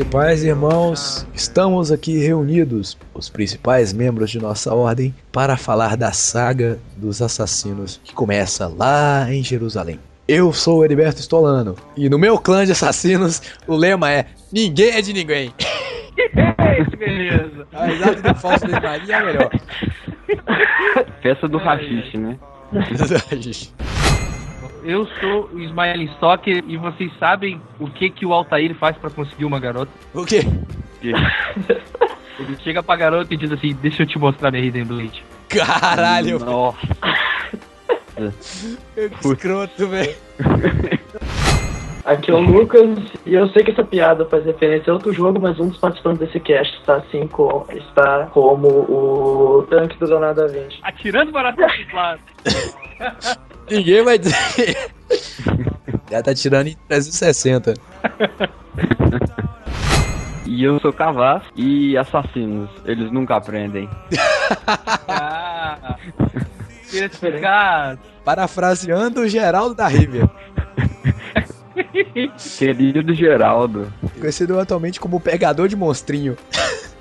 Paz, irmãos, estamos aqui reunidos, os principais membros de nossa ordem, para falar da saga dos assassinos que começa lá em Jerusalém. Eu sou o Heriberto Stolano e no meu clã de assassinos o lema é Ninguém é de ninguém. que beleza. A risada do falso de Maria é melhor. Festa do rachixe, né? Eu sou o Smiley Stalker e vocês sabem o que que o Altair faz pra conseguir uma garota? o quê? Ele chega pra garota e diz assim, deixa eu te mostrar minha Hidden Blade. Caralho, Nossa. que escroto, velho. Aqui é o Lucas e eu sei que essa piada faz referência a outro jogo, mas um dos participantes desse cast está assim com, está como o tanque do Leonardo da Vinci. Atirando para todos os lados. Ninguém vai dizer. Já tá tirando em 360. E eu sou Cavaz e assassinos, eles nunca aprendem. Ah. Parafraseando o Geraldo da Rívia. Querido Geraldo. Conhecido atualmente como pegador de monstrinho.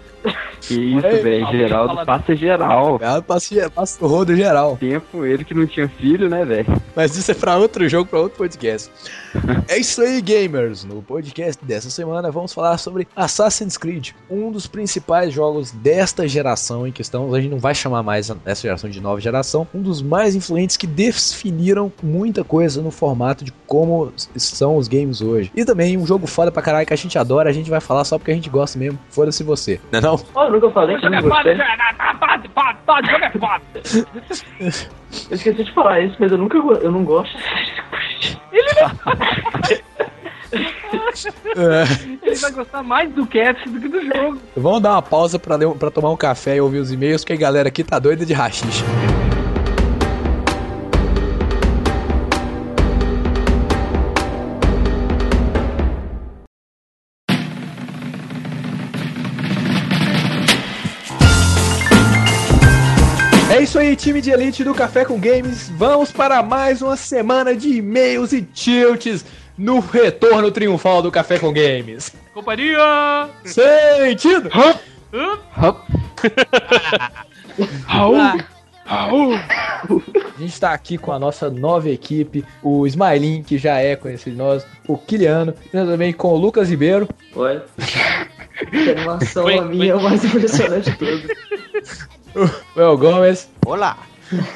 Que isso, Ei, velho. Geraldo fala- passa geral. Ela passa, passa o rodo geral. Tempo ele que não tinha filho, né, velho? Mas isso é pra outro jogo, pra outro podcast. é isso aí, gamers. No podcast dessa semana vamos falar sobre Assassin's Creed, um dos principais jogos desta geração em questão. A gente não vai chamar mais essa geração de nova geração. Um dos mais influentes que definiram muita coisa no formato de como são os games hoje. E também um jogo foda pra caralho que a gente adora. A gente vai falar só porque a gente gosta mesmo. Foda-se você. Não é não? Oh, eu nunca falei que eu não gostei. Pode, pode, pode, jogo foda. Eu esqueci de falar isso, mas eu nunca eu não gosto. É. Ele vai gostar mais do cast do que do jogo. Vamos dar uma pausa pra, ler- pra tomar um café e ouvir os e-mails, porque a galera aqui tá doida de rachixe. Aí, time de elite do Café com Games. Vamos para mais uma semana de e-mails e tilts no retorno triunfal do Café com Games. Companhia! Sentido! Raul! A gente tá aqui com a nossa nova equipe, o Smiling, que já é conhecido de nós, o Kiliano, e também com o Lucas Ribeiro, Oi. Que animação a minha é o mais impressionante de tudo. O El Gomes Olá!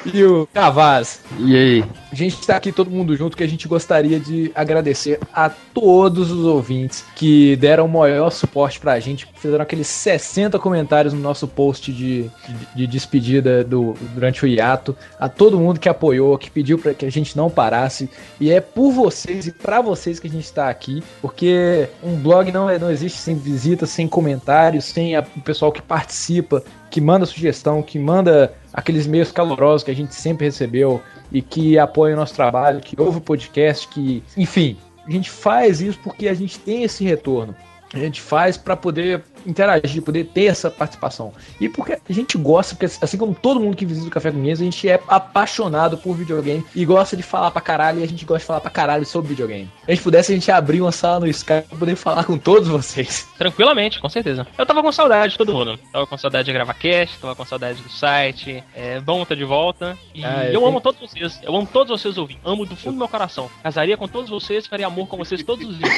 e o Cavaz. E aí? A gente tá aqui todo mundo junto que a gente gostaria de agradecer a todos os ouvintes que deram o maior suporte pra gente, fizeram aqueles 60 comentários no nosso post de, de, de despedida do, durante o hiato, a todo mundo que apoiou, que pediu para que a gente não parasse, e é por vocês e pra vocês que a gente tá aqui, porque um blog não, é- não existe sem visitas, sem comentários, sem a- o pessoal que participa, que manda sugestão, que manda aqueles meios calorosos que a gente sempre recebeu e que apoia o nosso trabalho, que ouve o podcast, que, enfim, a gente faz isso porque a gente tem esse retorno. A gente faz para poder interagir, poder ter essa participação. E porque a gente gosta, porque assim como todo mundo que visita o Café com Games, a gente é apaixonado por videogame e gosta de falar pra caralho, e a gente gosta de falar pra caralho sobre videogame. Se a gente pudesse, a gente abrir uma sala no Skype pra poder falar com todos vocês. Tranquilamente, com certeza. Eu tava com saudade de todo mundo. Tava com saudade de gravar cast, tava com saudade do site. É bom estar de volta. E Ah, eu eu tenho- amo todos vocês. Eu amo todos vocês ouvindo. Amo do fundo do meu coração. Casaria com todos vocês, faria amor com vocês todos os dias.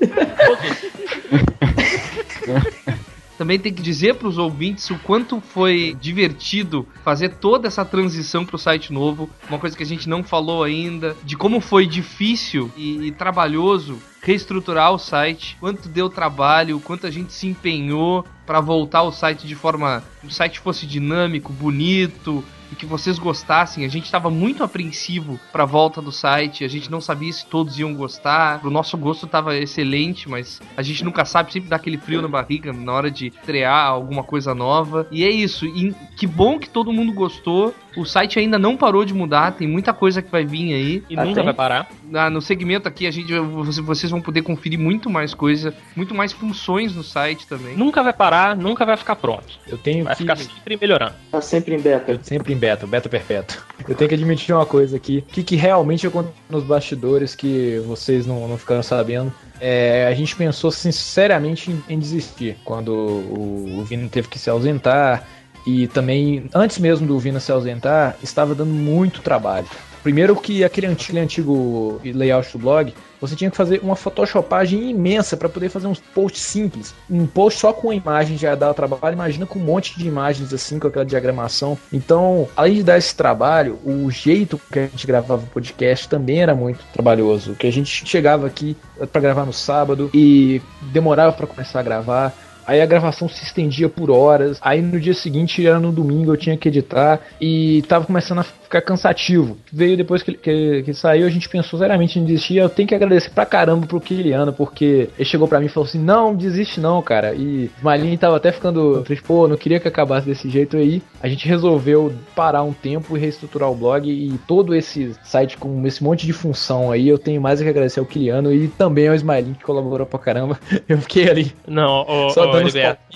todos os dias. Também tem que dizer para os ouvintes o quanto foi divertido fazer toda essa transição para o site novo. Uma coisa que a gente não falou ainda, de como foi difícil e, e trabalhoso reestruturar o site, quanto deu trabalho, quanto a gente se empenhou para voltar o site de forma o site fosse dinâmico, bonito e que vocês gostassem. A gente estava muito apreensivo para a volta do site, a gente não sabia se todos iam gostar. O nosso gosto estava excelente, mas a gente nunca sabe, sempre dá aquele frio na barriga na hora de estrear alguma coisa nova. E é isso, e que bom que todo mundo gostou. O site ainda não parou de mudar, tem muita coisa que vai vir aí. E Ah, nunca tem? vai parar. Na- no segmento aqui, a gente, você- vocês vão poder conferir muito mais coisa, muito mais funções no site também. Nunca vai parar, nunca vai ficar pronto. Eu tenho Vai que... ficar sempre melhorando. Tá sempre em beta. Sempre em beta, beta perpétuo. Eu tenho que admitir uma coisa aqui, que, que realmente aconteceu nos bastidores que vocês não, não ficaram sabendo. É, a gente pensou sinceramente em, em desistir quando o, o Vina teve que se ausentar e também, antes mesmo do Vina se ausentar, estava dando muito trabalho. Primeiro que aquele antigo, antigo layout do blog, você tinha que fazer uma photoshopagem imensa para poder fazer uns posts simples. Um post só com a imagem já dava trabalho, imagina com um monte de imagens assim, com aquela diagramação. Então, além de dar esse trabalho, o jeito que a gente gravava o podcast também era muito trabalhoso. Que a gente chegava aqui para gravar no sábado e demorava para começar a gravar. Aí a gravação se estendia por horas. Aí no dia seguinte, era no domingo, eu tinha que editar. E tava começando a ficar cansativo. Veio depois que, que, que saiu, a gente pensou seriamente em desistir. Eu tenho que agradecer pra caramba pro Kiliano, porque ele chegou pra mim e falou assim: Não, desiste não, cara. E o Malin tava até ficando triste, pô, não queria que acabasse desse jeito aí. A gente resolveu parar um tempo e reestruturar o blog. E todo esse site com esse monte de função aí, eu tenho mais a que agradecer ao Kiliano e também ao Smiling que colaborou pra caramba. Eu fiquei ali Não, ô, Só ô, dando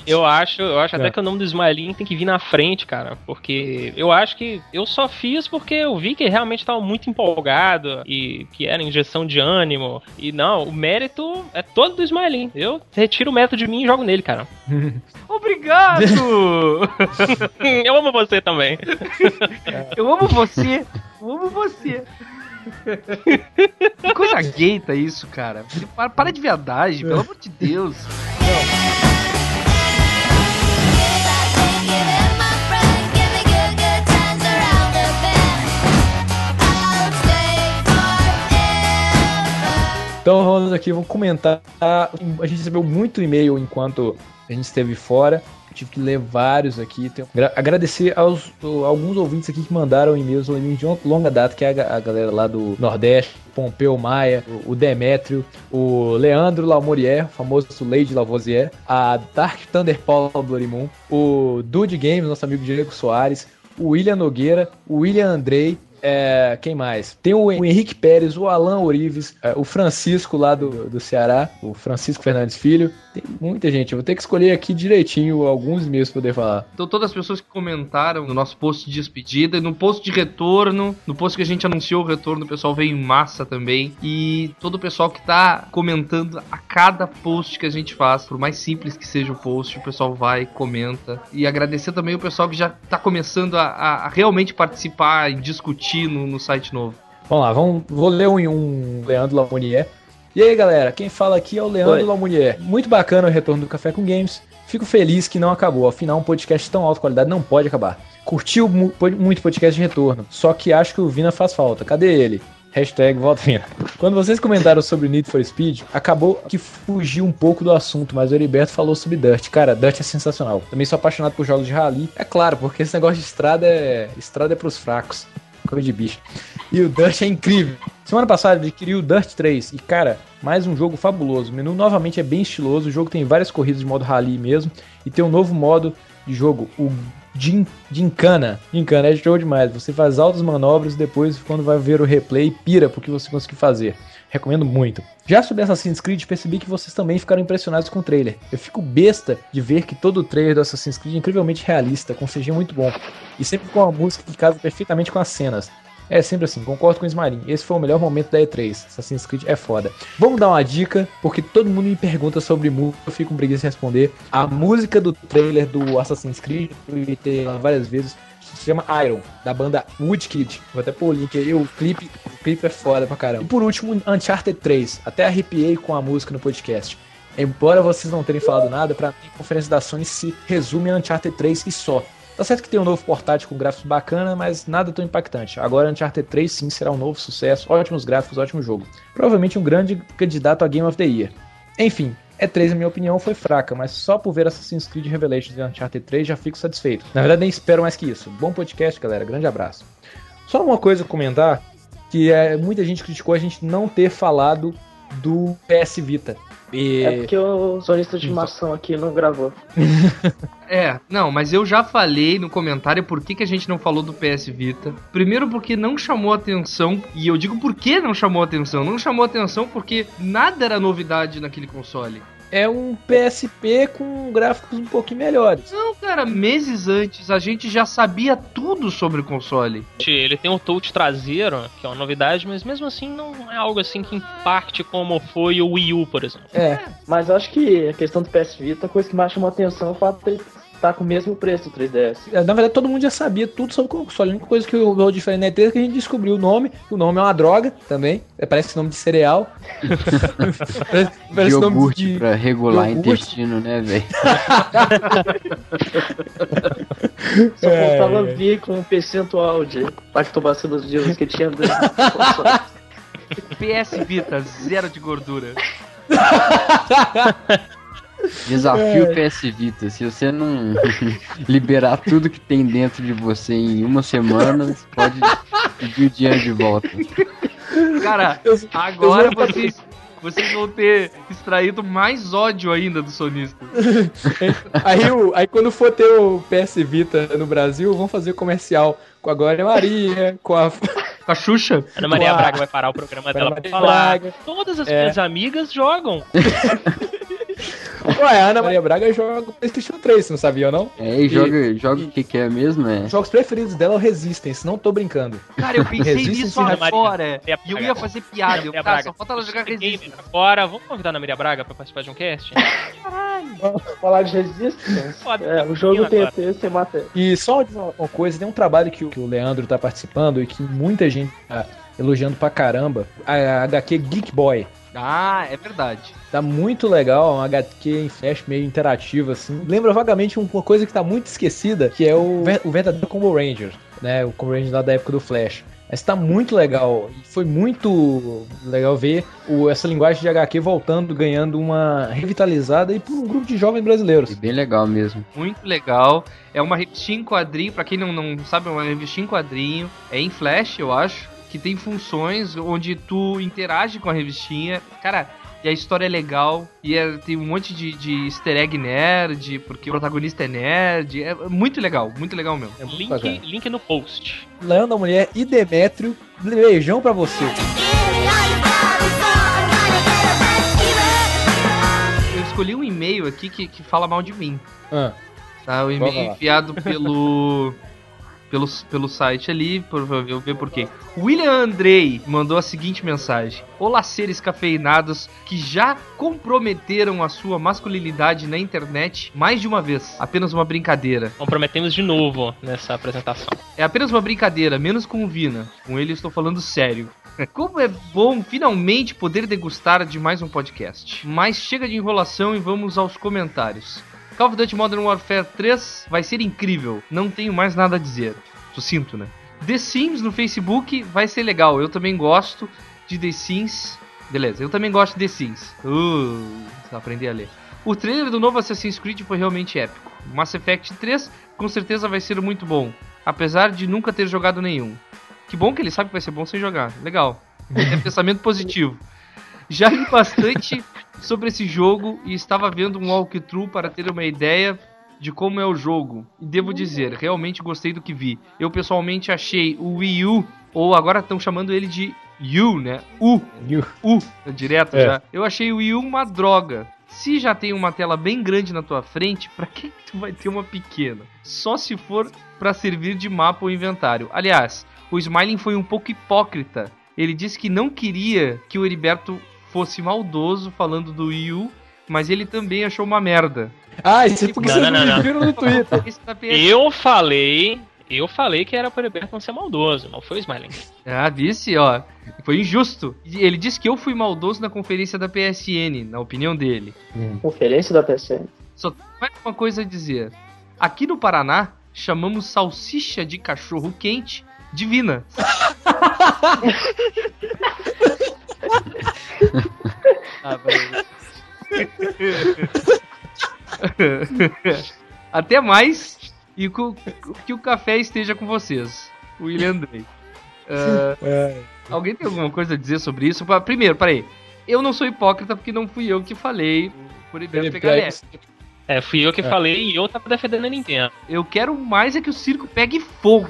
eu acho, eu acho até É. que o nome do Smiling tem que vir na frente, cara. Porque eu acho que eu só fiz porque eu vi que realmente tava muito empolgado e que era injeção de ânimo. E não, o mérito é todo do Smiling. Eu retiro o mérito de mim e jogo nele, cara. Obrigado! eu amo você também. Eu amo você! Eu amo você! Que coisa gaita isso, cara. Para, para de viadagem, pelo amor de Deus. Então vamos aqui, vamos comentar. A gente recebeu muito e-mail enquanto a gente esteve fora. Tive que ler vários aqui. Agradecer aos alguns ouvintes aqui que mandaram e-mails de longa data, que é a, ga- a galera lá do Nordeste, Pompeu Maia, o, Demétrio, o Leandro Laumorier, o famoso Lady Lavoisier, a Dark Thunder Paula Blorimon, o Dude Games, nosso amigo Diego Soares, o William Nogueira, o William Andrei, é, quem mais? Tem o, Henrique Pérez, o Alan Orives, é, o Francisco lá do, do Ceará, o Francisco Fernandes Filho. Tem muita gente. Eu vou ter que escolher aqui direitinho alguns e-mails pra poder falar. Então, todas as pessoas que comentaram no nosso post de despedida, no post de retorno, no post que a gente anunciou o retorno, o pessoal veio em massa também. E todo o pessoal que tá comentando a cada post que a gente faz, por mais simples que seja o post, o pessoal vai, comenta. E agradecer também o pessoal que já tá começando a- a realmente participar e discutir no, no site novo. Vamos lá, vamos, vou ler um, um Leandro Lamounier. E aí, galera, quem fala aqui é o Leandro Oi. Lamounier. Muito bacana o retorno do Café com Games. Fico feliz que não acabou. Afinal, um podcast de tão alta qualidade não pode acabar. Curtiu mu- po- muito podcast de retorno, só que acho que o Vina faz falta. Cadê ele? Hashtag volta Vina. Quando vocês comentaram sobre Need for Speed, acabou que fugiu um pouco do assunto, mas o Heriberto falou sobre Dirt. Cara, Dirt é sensacional. Também sou apaixonado por jogos de rally. É claro, porque esse negócio de estrada é. Estrada é pros fracos. Coisa de bicho. E o Dirt é incrível. Semana passada adquiri o Dirt 3 e, cara, mais um jogo fabuloso. O menu novamente é bem estiloso. O jogo tem várias corridas de modo rally mesmo. E tem um novo modo de jogo, o Gin, Gincana. Gincana é show demais. Você faz altas manobras e depois, quando vai ver o replay, pira porque você conseguiu fazer. Recomendo muito. Já sobre Assassin's Creed, percebi que vocês também ficaram impressionados com o trailer. Eu fico besta de ver que todo o trailer do Assassin's Creed é incrivelmente realista, com CG muito bom. E sempre com a música que casa perfeitamente com as cenas. É sempre assim, concordo com o Ismarin. Esse foi o melhor momento da E3. Assassin's Creed é foda. Vamos dar uma dica, porque todo mundo me pergunta sobre música, eu fico com preguiça de responder. A música do trailer do Assassin's Creed, eu ela várias vezes, se chama Iron, da banda Woodkid. Vou até pôr o link aí, o clipe, o clipe é foda pra caramba. E por último, Uncharted 3. Até arrepiei com a música no podcast. Embora vocês não terem falado nada, pra mim a conferência da Sony se resume a Uncharted 3 e só. Tá certo que tem um novo portátil com gráficos bacana, mas nada tão impactante. Agora Uncharted 3 sim será um novo sucesso, ótimos gráficos, ótimo jogo. Provavelmente um grande candidato a Game of the Year. Enfim, E3 na minha opinião foi fraca, mas só por ver Assassin's Creed Revelations e Uncharted 3 já fico satisfeito. Na verdade nem espero mais que isso. Bom podcast, galera. Grande abraço. Só uma coisa a comentar, que é, muita gente criticou a gente não ter falado do PS Vita. E... É porque o sonista de maçã aqui não gravou. É, não, mas eu já falei no comentário por que, que a gente não falou do PS Vita. Primeiro porque não chamou atenção, e eu digo por que não chamou atenção. Não chamou atenção porque nada era novidade naquele console. É um PSP com gráficos um pouquinho melhores. Não, cara, meses antes a gente já sabia tudo sobre o console. Ele tem um touch traseiro, que é uma novidade, mas mesmo assim não é algo assim que impacte como foi o Wii U, por exemplo. É, Mas eu acho que a questão do PS Vita, a coisa que mais chamou atenção é o fato de estar com o mesmo preço do 3DS. na verdade todo mundo já sabia tudo sobre o console. A única coisa que o diferente na E3 é que a gente descobriu o nome. O nome é uma droga também. É, parece nome de cereal. parece parece nome iogurte de... pra regular iogurte. intestino, né, velho? Só É, faltava é. vir com um percentual de lactobacilos vírus que tinha dentro do console. PS Vita, zero de gordura. Desafio PS Vita. Se você não liberar tudo que tem dentro de você em uma semana, você pode pedir o dinheiro de volta. Cara, agora vocês, vocês vão ter extraído mais ódio ainda do sonista. aí, o- aí quando for ter o PS Vita no Brasil, vão fazer comercial com a Glória Maria, com a. Com a Xuxa? Ana Maria Uau. Braga vai parar o programa dela pra Maria falar. Braga. Todas as É. minhas amigas jogam. Ué, a Ana Maria Braga joga o PlayStation 3, você não sabia ou não? É, e joga, joga o que, que é mesmo, é? Os jogos preferidos dela é o Resistance, não tô brincando. Cara, eu pensei Resistance nisso agora. E eu ia fazer piada. Eu, cara, Braga. só falta ela jogar Resistance. Agora, vamos convidar a Ana Maria Braga pra participar de um cast? Falar de Resistance, é, o jogo tem você mata. E só uma coisa, tem um trabalho que, o- que o Leandro tá participando e que muita gente tá elogiando pra caramba. A HQ Geek Boy. Ah, é verdade. Tá muito legal, um HQ em flash meio interativo, assim. Lembra vagamente uma coisa que tá muito esquecida, que é o, ver- o verdadeiro Combo Ranger, né? O Combo Ranger lá da época do Flash. Mas tá muito legal. E Foi muito legal ver o- essa linguagem de HQ voltando, ganhando uma revitalizada e por um grupo de jovens E brasileiros. bem legal mesmo. Muito legal. É uma revistinha em quadrinho, pra quem não, não sabe, é uma revistinha em quadrinho. É em flash, eu acho. Que tem funções onde tu interage com a revistinha. Cara, e a história é legal. E é- tem um monte de, de easter egg nerd, porque o protagonista é nerd. É muito legal, muito legal mesmo. É muito bacana. Link, link no post. Leandro da Mulher e Demétrio, beijão pra você. Eu escolhi um e-mail aqui que, que fala mal de mim. Ah, Tá? O Vamos e-mail enviado pelo. Pelo, pelo site ali, por, eu ver por quê. William Andrei mandou a seguinte mensagem: Olá, seres cafeinados que já comprometeram a sua masculinidade na internet mais de uma vez. Apenas uma brincadeira. Comprometemos de novo nessa apresentação. É apenas uma brincadeira, menos com o Vina. Com ele estou falando sério. Como é bom finalmente poder degustar de mais um podcast. Mas chega de enrolação e vamos aos comentários. Call of Duty Modern Warfare 3 vai ser incrível. Não tenho mais nada a dizer. Sucinto, né? The Sims no Facebook vai ser legal. Eu também gosto de The Sims. Beleza, eu também gosto de The Sims. Uh, aprender a ler. O trailer do novo Assassin's Creed foi realmente épico. Mass Effect 3 com certeza vai ser muito bom, apesar de nunca ter jogado nenhum. Que bom que ele sabe que vai ser bom sem jogar. Legal. É pensamento positivo. Já li bastante sobre esse jogo e estava vendo um walkthrough para ter uma ideia de como é o jogo. E devo dizer, realmente gostei do que vi. Eu pessoalmente achei o Wii U, ou agora estão chamando ele de U, né? U. You. U, direto É. já. Eu achei o Wii U uma droga. Se já tem uma tela bem grande na tua frente, pra que tu vai ter uma pequena? Só se for pra servir de mapa ou inventário. Aliás, o Smiling foi um pouco hipócrita. Ele disse que não queria que o Heriberto fosse maldoso falando do Wii U, mas ele também achou uma merda. Ah, isso é porque Não, vocês não, não, não, me viram no Twitter. PS... Eu falei. Eu falei que era para o não ser maldoso, não foi o Smiling. Ah, disse, ó. Foi injusto. Ele disse que eu fui maldoso na conferência da PSN, na opinião dele. Conferência da PSN. Só tem mais uma coisa a dizer. Aqui no Paraná, chamamos salsicha de cachorro quente divina. ah, Até mais e que o café esteja com vocês. William Andrei. Ah, É. Alguém tem alguma coisa a dizer sobre isso? Primeiro, peraí. eu não sou hipócrita porque não fui eu que falei por Iberto Ele Pegalé. pega- É, fui eu que É. falei e eu tava defendendo a Nintendo. Eu quero mais é que o circo pegue fogo.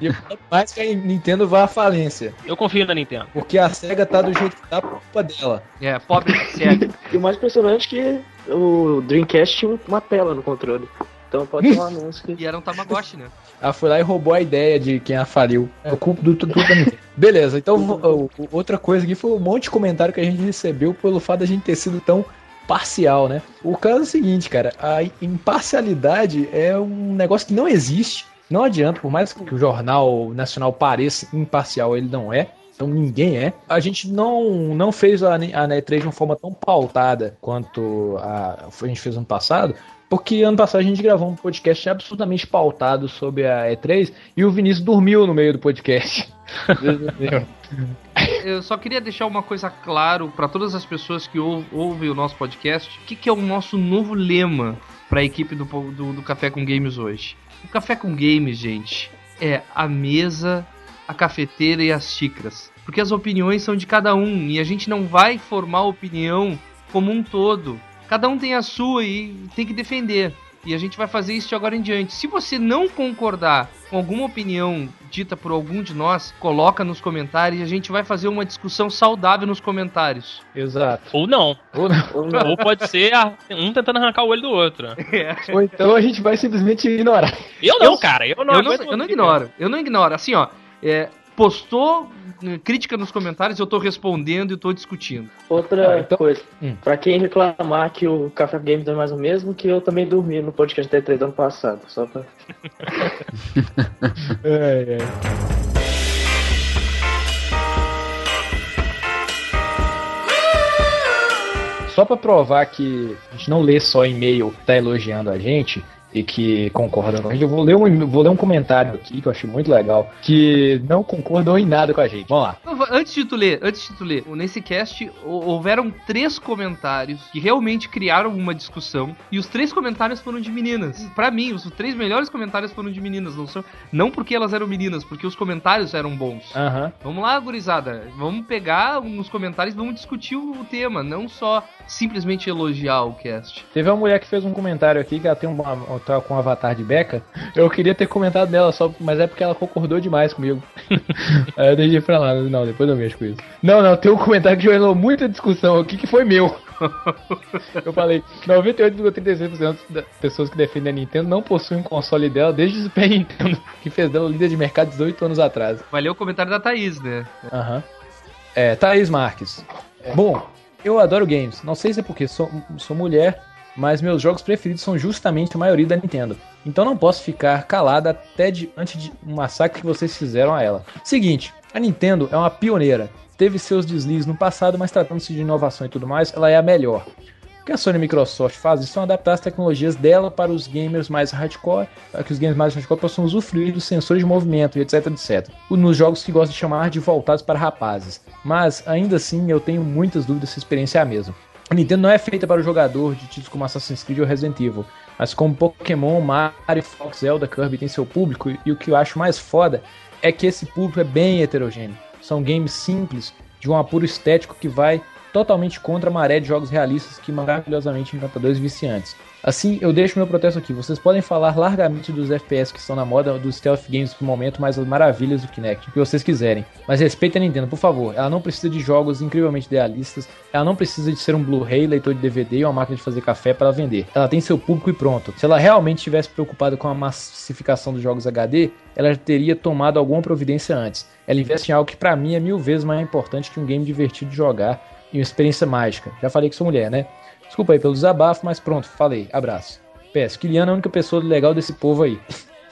E eu quero mais que a Nintendo vá à falência. Eu confio na Nintendo. Porque a SEGA tá do jeito que tá por culpa dela. É, pobre cega. E o mais impressionante é que o Dreamcast tinha uma tela no controle. Então pode ser um anúncio que. E era um Tamagotchi, né? Ela foi lá e roubou a ideia de quem a faliu. É o culpa do tudo da Nintendo. Beleza, então outra coisa aqui foi um monte de comentário que a gente recebeu pelo fato da gente ter sido tão parcial, né? O caso é o seguinte, cara, a imparcialidade é um negócio que não existe. Não adianta, por mais que o jornal nacional pareça imparcial, ele não é. Então ninguém é. A gente não, não fez a, a E3 de uma forma tão pautada quanto a, a gente fez ano passado, porque ano passado a gente gravou um podcast absolutamente pautado sobre a E3 e o Vinícius dormiu no meio do podcast. Eu só queria deixar uma coisa claro para todas as pessoas que ou- ouvem o nosso podcast. O que, que é o nosso novo lema para a equipe do, do, do Café com Games hoje? O Café com Games, gente, é a mesa, a cafeteira e as xícaras. Porque as opiniões são de cada um e a gente não vai formar opinião como um todo. Cada um tem a sua e tem que defender. E a gente vai fazer isso de agora em diante. Se você não concordar com alguma opinião dita por algum de nós, coloca nos comentários e a gente vai fazer uma discussão saudável nos comentários. Exato. Ou não. Ou, não. Ou não. Ou pode ser a- um tentando arrancar o olho do outro. Ou então a gente vai simplesmente ignorar. Eu não, cara. Eu não, eu, não, eu não ignoro. Eu não ignoro. Assim, ó. é, postou eh, crítica nos comentários, eu tô respondendo e tô discutindo. Outra Ah, então- coisa, Hum. pra quem reclamar que o Café Games é mais o mesmo, que eu também dormi no podcast da E3 do ano passado. Só pra. É, é. Só pra provar que a gente não lê só e-mail que tá elogiando a gente e que concorda com a gente, eu vou ler um, vou ler um comentário aqui que eu achei muito legal, que não concordou em nada com a gente. Vamos lá. Então, Antes de tu ler, antes de tu ler, nesse cast hou- houveram três comentários que realmente criaram uma discussão e os três comentários foram de meninas. Pra mim, os três melhores comentários foram de meninas, não são, não porque elas eram meninas, porque os comentários eram bons. Aham. Vamos lá, gurizada. Vamos pegar nos comentários, vamos discutir o tema, não só simplesmente elogiar o cast. Teve uma mulher que fez um comentário aqui que ela tem uma, tá com um avatar de beca. Eu queria ter comentado dela só, mas é porque ela concordou demais comigo. Aí eu deixei pra lá. Não, depois eu mexo com isso. Não, não, tem um comentário que gerou muita discussão aqui que foi meu. Eu falei, 98,36% das pessoas que defendem a Nintendo não possuem um console dela desde o Super Nintendo, que fez dela líder de mercado 18 anos atrás. Vai ler o comentário da Thaís, né? Aham. É, Thaís Marques. Bom, eu adoro games. Não sei se é porque sou, sou mulher, mas meus jogos preferidos são justamente a maioria da Nintendo. Então não posso ficar calada até diante de um massacre que vocês fizeram a ela. Seguinte, a Nintendo é uma pioneira. Teve seus deslizes no passado, mas tratando-se de inovação e tudo mais, ela é a melhor. Que a Sony e a Microsoft fazem são adaptar as tecnologias dela para os gamers mais hardcore, para que os gamers mais hardcore possam usufruir dos sensores de movimento e etc, etc. Nos jogos que gosto de chamar de voltados para rapazes. Mas, ainda assim, eu tenho muitas dúvidas se a experiência é a mesma. A Nintendo não é feita para o jogador de títulos como Assassin's Creed ou Resident Evil, mas como Pokémon, Mario, Fox, Zelda, Kirby tem seu público, e o que eu acho mais foda é que esse público é bem heterogêneo. São games simples, de um apuro estético que vai totalmente contra a maré de jogos realistas que maravilhosamente encantadores e viciantes. Assim, eu deixo meu protesto aqui. Vocês podem falar largamente dos FPS que estão na moda, dos stealth games do momento, mas as maravilhas do Kinect, o que vocês quiserem. Mas respeitem a Nintendo, por favor. Ela não precisa de jogos incrivelmente idealistas, ela não precisa de ser um Blu-ray, leitor de DVD e uma máquina de fazer café para vender. Ela tem seu público e pronto. Se ela realmente estivesse preocupada com a massificação dos jogos HD, ela teria tomado alguma providência antes. Ela investe em algo que para mim é mil vezes mais importante que um game divertido de jogar e uma experiência mágica. Já falei que sou mulher, né? Desculpa aí pelo desabafo, mas pronto, falei. Abraço. PS, Kiliana é a única pessoa legal desse povo aí.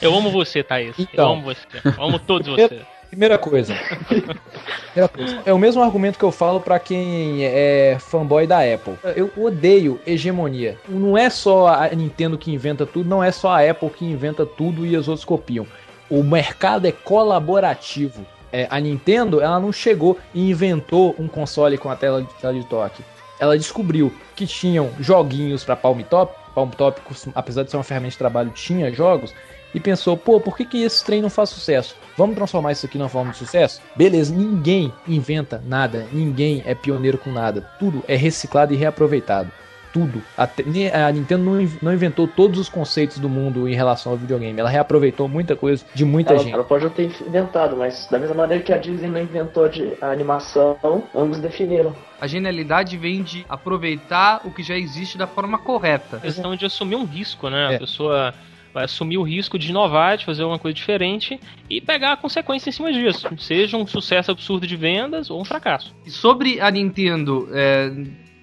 Eu amo você, Thaís. Então. Eu amo você. Eu amo todos vocês. Primeira coisa. Primeira coisa. É o mesmo argumento que eu falo pra quem é fanboy da Apple. Eu odeio hegemonia. Não é só a Nintendo que inventa tudo, não é só a Apple que inventa tudo e os outros copiam. O mercado é colaborativo. É, a Nintendo, ela não chegou e inventou um console com a tela de, tela de toque. Ela descobriu que tinham joguinhos para Palm Top. Palm Top, apesar de ser uma ferramenta de trabalho, tinha jogos. e pensou, pô, por que, que esse trem não faz sucesso? Vamos transformar isso aqui numa forma de sucesso? Beleza, ninguém inventa nada, ninguém é pioneiro com nada. Tudo é reciclado e reaproveitado. Tudo. A Nintendo não, não inventou todos os conceitos do mundo em relação ao videogame. Ela reaproveitou muita coisa de muita Ela, gente. ela pode não ter inventado, mas da mesma maneira que a Disney não inventou de a animação, ambos definiram. A genialidade vem de aproveitar o que já existe da forma correta. questão de assumir um risco, né? É. A pessoa vai assumir o risco de inovar, de fazer alguma coisa diferente e pegar a consequência em cima disso. Seja um sucesso absurdo de vendas ou um fracasso. E sobre a Nintendo é,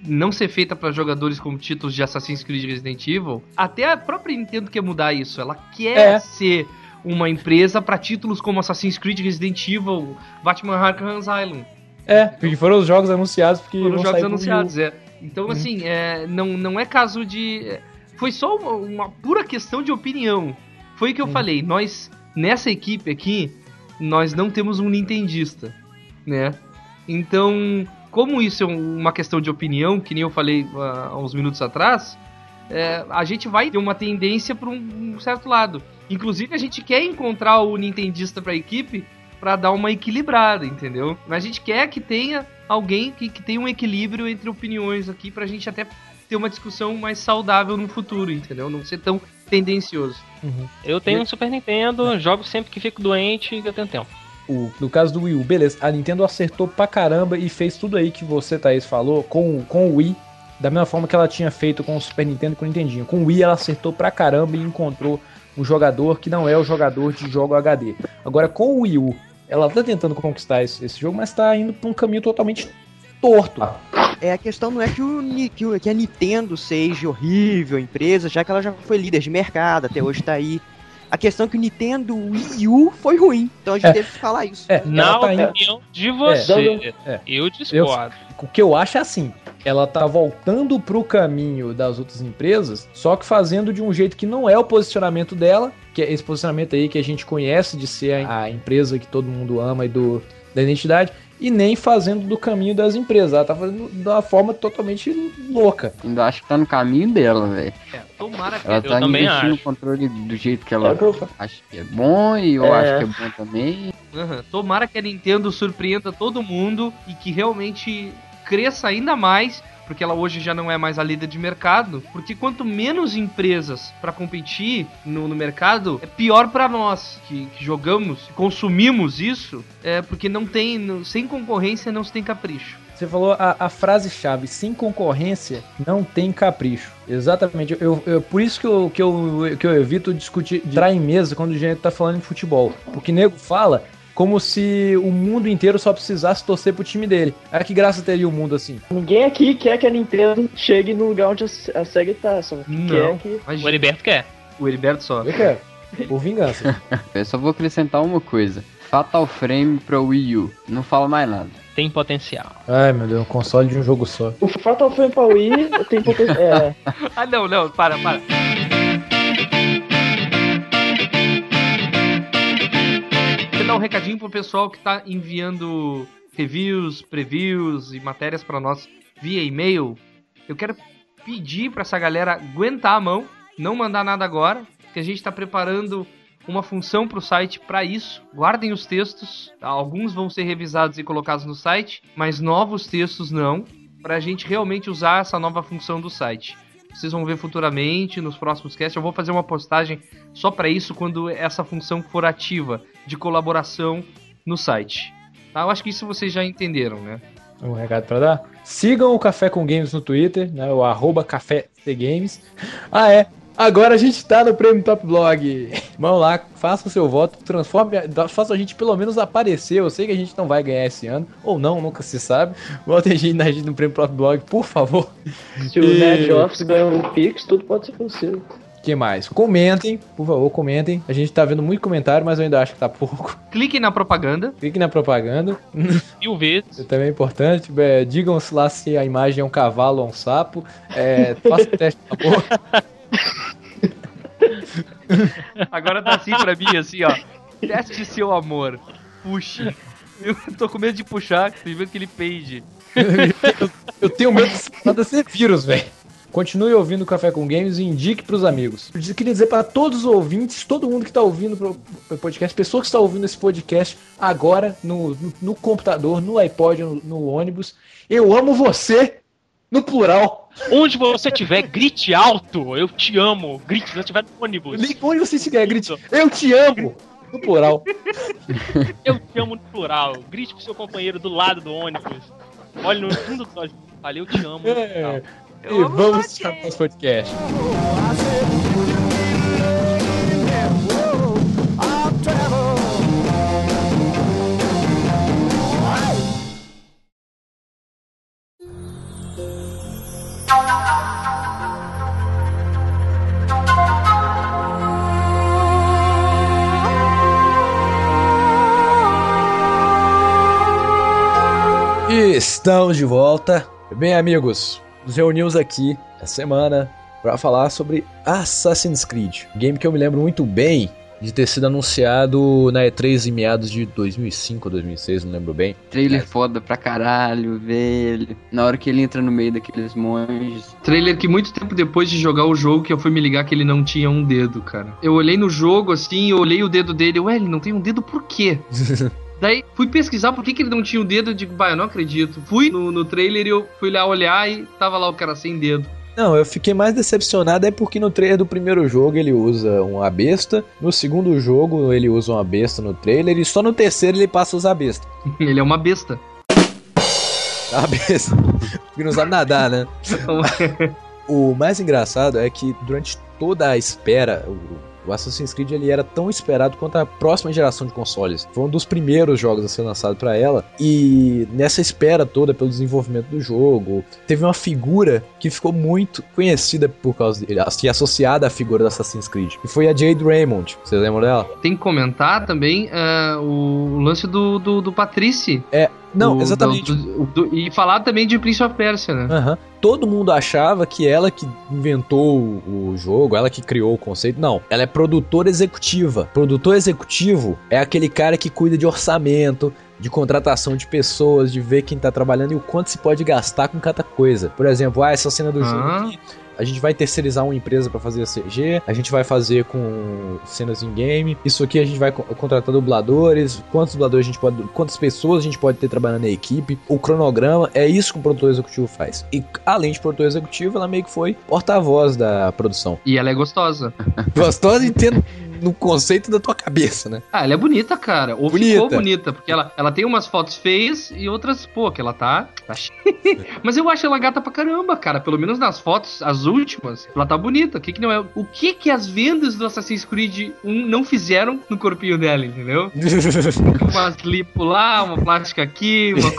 não ser feita para jogadores com títulos de Assassin's Creed e Resident Evil, até a própria Nintendo quer mudar isso. Ela quer É. ser uma empresa para títulos como Assassin's Creed, Resident Evil, Batman Arkham Asylum. É, porque foram os jogos anunciados porque Foram vão jogos anunciados, é. Então, assim, é, não, não é caso de. é, Foi só uma, uma pura questão de opinião. Foi o que eu falei. Nós, nessa equipe aqui, nós não temos um Nintendista, né? Então, como isso é um- uma questão de opinião, que nem eu falei ah, há uns minutos atrás, é, a gente vai ter uma tendência para um, certo lado. Inclusive, a gente quer encontrar o Nintendista para a equipe para dar uma equilibrada, entendeu? Mas a gente quer que tenha alguém que, que tenha um equilíbrio entre opiniões aqui pra gente até ter uma discussão mais saudável no futuro, entendeu? Não ser tão tendencioso. Eu tenho um Super Nintendo, jogo sempre que fico doente e eu tenho tempo. No caso do Wii U, beleza, a Nintendo acertou pra caramba e fez tudo aí que você, Thaís, falou com, com o Wii, da mesma forma que ela tinha feito com o Super Nintendo e com o Nintendinho. Com o Wii ela acertou pra caramba e encontrou um jogador que não é o jogador de jogo HD. Agora com o Wii U, ela tá tentando conquistar esse, esse jogo, mas tá indo pra um caminho totalmente torto. É, a questão não é que, o, que, o- que a Nintendo seja horrível empresa, já que ela já foi líder de mercado, até hoje tá aí. A questão é que o Nintendo Wii U foi ruim, então a gente É. teve que falar isso. É, Na tá indo, opinião de você, É. eu discordo. O que eu acho é assim, ela tá voltando pro caminho das outras empresas, só que fazendo de um jeito que não é o posicionamento dela, que é esse posicionamento aí que a gente conhece de ser a, a empresa que todo mundo ama e do, da identidade, e nem fazendo do caminho das empresas. Ela tá fazendo de uma forma totalmente louca. Ainda acho que tá no caminho dela, velho. É, tomara que Ela Eu tá também investindo acho. o controle do jeito que É ela eu- acha que é bom e eu É. acho que é bom também. Aham. Tomara que a Nintendo surpreenda todo mundo e que realmente cresça ainda mais, porque ela hoje já não é mais a líder de mercado. Porque quanto menos empresas pra competir no, no mercado, é pior pra nós que, que jogamos, consumimos isso, é porque não tem, sem concorrência não se tem capricho. Você falou a, a frase-chave, sem concorrência não tem capricho. Exatamente. Eu, eu- por isso que eu, que, eu, que eu evito discutir, entrar em mesa quando a gente tá falando em futebol. Porque nego fala como se o mundo inteiro só precisasse torcer pro time dele. Aí que graça teria o mundo assim? Ninguém aqui quer que a Nintendo chegue no lugar onde a, Sega tá, só Não. quer que... O Heriberto quer. o Heriberto só. Eu quero. Por vingança. Eu só vou acrescentar uma coisa. Fatal Frame pra Wii U. Não fala mais nada. Tem potencial. Ai, meu Deus, um console de um jogo só. O Fatal Frame pra Wii tem potencial. É, Ah, não, não, para, para. Um recadinho pro pessoal que tá enviando reviews, previews e matérias pra nós via e-mail. Eu quero pedir pra essa galera aguentar a mão, não mandar nada agora, que a gente tá preparando uma função pro site pra isso. Guardem os textos, tá? alguns vão ser revisados e colocados no site, mas novos textos não, pra gente realmente usar essa nova função do site. Vocês vão ver futuramente nos próximos casts. Eu vou fazer uma postagem só para isso quando essa função for ativa de colaboração no site. Tá? Eu acho que isso vocês já entenderam, né? Um recado pra dar. Sigam o Café com Games no Twitter, né? O arroba Café Games. Ah, é. Agora a gente tá no Prêmio Top Blog. Vamos lá, faça o seu voto, transforme, faça a gente pelo menos aparecer. Eu sei que a gente não vai ganhar esse ano, ou não, nunca se sabe. Votem a gente na gente no Prêmio Top Blog, por favor. se o E- Nerd Office ganhou um Pix, tudo pode ser possível. Que mais? Comentem, por favor, comentem. A gente tá vendo muito comentário, mas eu ainda acho que tá pouco. Cliquem na propaganda. Clique na propaganda. Mil vezes. Isso também é importante. É, digam se lá se a imagem é um cavalo ou um sapo. É, faça o teste na boca. Agora tá assim pra mim, assim, ó. Teste seu amor. Puxe. Eu tô com medo de puxar, tem medo que ele peide. Eu tenho medo de ser vírus, velho. Continue ouvindo o Café com Games e indique pros amigos. Eu queria dizer para todos os ouvintes, todo mundo que tá ouvindo pro pro podcast, pessoa que está ouvindo esse podcast agora no, no, no computador, no iPod, no, no ônibus, eu amo você no plural. Onde você estiver, grite alto. Eu te amo. Grite se você estiver no ônibus. Onde você estiver, grite, eu te amo no plural. Eu te amo no plural. Grite pro seu companheiro do lado do ônibus. Olhe no fundo dos olhos. Fale, eu te amo. no É. E vamos para o nosso podcast. Estamos de volta. Bem, amigos, nos reunimos aqui essa semana para falar sobre Assassin's Creed. Game que eu me lembro muito bem de ter sido anunciado na E3 em meados de 2005 ou 2006, não lembro bem. Trailer foda pra caralho, velho. Na hora que ele entra no meio daqueles monges. Trailer que muito tempo depois de jogar o jogo que eu fui me ligar que ele não tinha um dedo, cara. Eu olhei no jogo assim, eu olhei o dedo dele, ué, ele não tem um dedo por quê? Daí fui pesquisar por que, que ele não tinha um dedo, eu digo, bah, eu não acredito. Fui no, no trailer e eu fui lá olhar e tava lá o cara sem dedo. Não, eu fiquei mais decepcionado é porque no trailer do primeiro jogo ele usa uma besta, no segundo jogo ele usa uma besta no trailer e só no terceiro ele passa a usar a besta. Ele é uma besta. A besta. Porque não sabe nadar, né? O mais engraçado é que durante toda a espera, o o Assassin's Creed ele era tão esperado quanto a próxima geração de consoles. Foi um dos primeiros jogos a ser lançado para ela e nessa espera toda pelo desenvolvimento do jogo, teve uma figura que ficou muito conhecida por causa dele, assim, associada à figura do Assassin's Creed, que foi a Jade Raymond. Vocês lembram dela? Tem que comentar também ah, o lance do, do, do Patrice. É, não, Do- exatamente. do- do- e falar também de Prince of Persia, né? Aham. Todo mundo achava que ela que inventou o o jogo, ela que criou o conceito. Não, ela é produtora executiva. Produtor executivo é aquele cara que cuida de orçamento, de contratação de pessoas, de ver quem tá trabalhando e o quanto se pode gastar com cada coisa. Por exemplo, ah, essa cena do jogo Ah. aqui. A gente vai terceirizar uma empresa pra fazer a CG, a gente vai fazer com cenas em game. Isso aqui a gente vai co- contratar dubladores, quantos dubladores a gente pode, quantas pessoas a gente pode ter trabalhando na equipe, o cronograma, é isso que o produtor executivo faz. E além de produtor executivo, ela meio que foi porta-voz da produção. E ela é gostosa. Gostosa de ter no conceito da tua cabeça, né? Ah, ela é bonita, cara. Ou Bonita. ficou bonita, porque ela, ela tem umas fotos feias e outras, pô, que ela tá. tá Mas eu acho ela gata pra caramba, cara. Pelo menos nas fotos, as últimas, ela tá bonita. O que que não é? O que que as vendas do Assassin's Creed 1 não fizeram no corpinho dela, entendeu? Umas lipo lá, uma plástica aqui, uma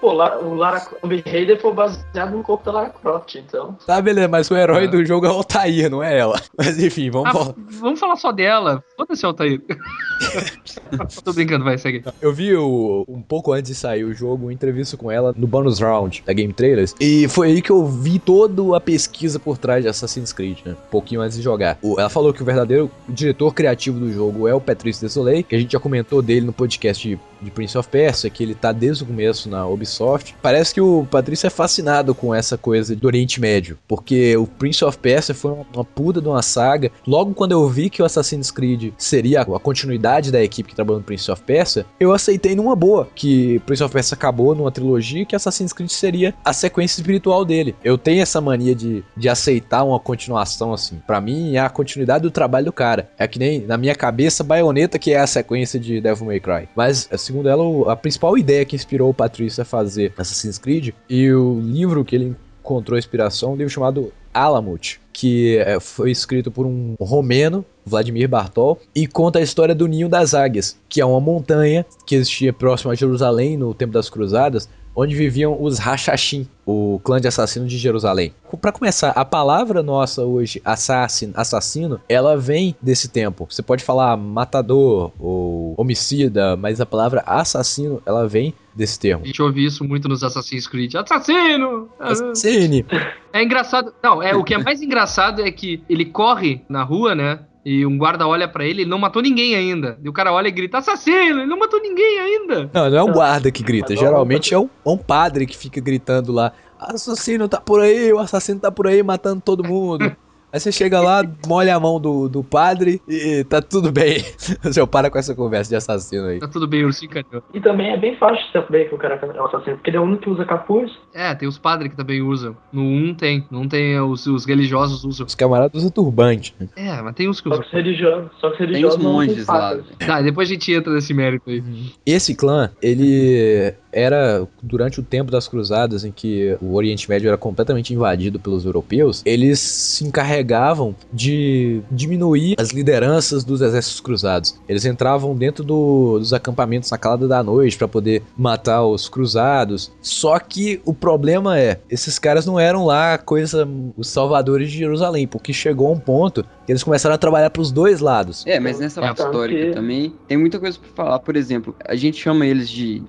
Pô, o Lara Tomb Raider foi baseado no corpo da Lara Croft, então. tá, beleza, mas o herói É. do jogo é o Altair, não é ela. Mas enfim, vamos Ah, voltar. vamos falar só dela. Foda-se, Altair. Tô brincando, vai, segue. Eu vi o- um pouco antes de sair o jogo, uma entrevista com ela no bonus round da Game Trailers. E foi aí que eu vi toda a pesquisa por trás de Assassin's Creed, né? Um pouquinho antes de jogar. O- ela falou que o verdadeiro diretor criativo do jogo é o Patrice Desolé, que a gente já comentou dele no podcast de, de Prince of Persia, que ele tá desde o começo na Ubisoft. Parece que o Patrício é fascinado com essa coisa do Oriente Médio, porque o Prince of Persia foi uma, puta de uma saga. Logo quando eu vi que o Assassin's Creed seria a continuidade da equipe que trabalhou no Prince of Persia, eu aceitei numa boa que Prince of Persia acabou numa trilogia e que Assassin's Creed seria a sequência espiritual dele. Eu tenho essa mania de, de aceitar uma continuação assim. Pra mim é a continuidade do trabalho do cara. É que nem na minha cabeça Bayonetta que é a sequência de Devil May Cry. Mas segundo ela, a principal ideia que inspirou o Patrício a fazer Assassin's Creed e o livro que ele encontrou inspiração, um livro chamado Alamut, que é, foi escrito por um romeno, Vladimir Bartol, e conta a história do Ninho das Águias, que é uma montanha que existia próximo a Jerusalém no tempo das Cruzadas, onde viviam os Hashashim, o clã de assassinos de Jerusalém. Para começar, a palavra nossa hoje, assassin, assassino, ela vem desse tempo. Você pode falar matador ou homicida, mas a palavra assassino, ela vem desse termo. A gente ouve isso muito nos Assassin's Creed. Assassino! Assassine. É engraçado. Não, é o que é mais engraçado é que ele corre na rua, né? E um guarda olha pra ele, ele não matou ninguém ainda. E o cara olha e grita: assassino! Ele não matou ninguém ainda. Não, não é o guarda que grita, geralmente é um, é um padre que fica gritando lá, assassino tá por aí, o assassino tá por aí matando todo mundo. Aí você chega lá, molha a mão do, do padre e tá tudo bem. Você para com essa conversa de assassino aí. Tá tudo bem, ursinho carinhoso. E também é bem fácil saber que o cara é o assassino, porque ele é o único que usa capuz. É, tem os padres que também usam. No 1 tem. Não tem os, os religiosos usam. Os camaradas usam turbante. né? É, mas tem uns que Só usam. que os religiosos, só que os Tem os religiosos monges lá. facas. Tá, depois a gente entra nesse mérito aí. Esse clã, ele era durante o tempo das cruzadas em que o Oriente Médio era completamente invadido pelos europeus, eles se encarregavam de diminuir as lideranças dos exércitos cruzados. Eles entravam dentro do- dos acampamentos na calada da noite para poder matar os cruzados. Só que o problema é, esses caras não eram lá coisa os salvadores de Jerusalém, porque chegou a um ponto que eles começaram a trabalhar para os dois lados. É, mas nessa É, parte tanto histórica que- também tem muita coisa pra falar. Por exemplo, a gente chama eles de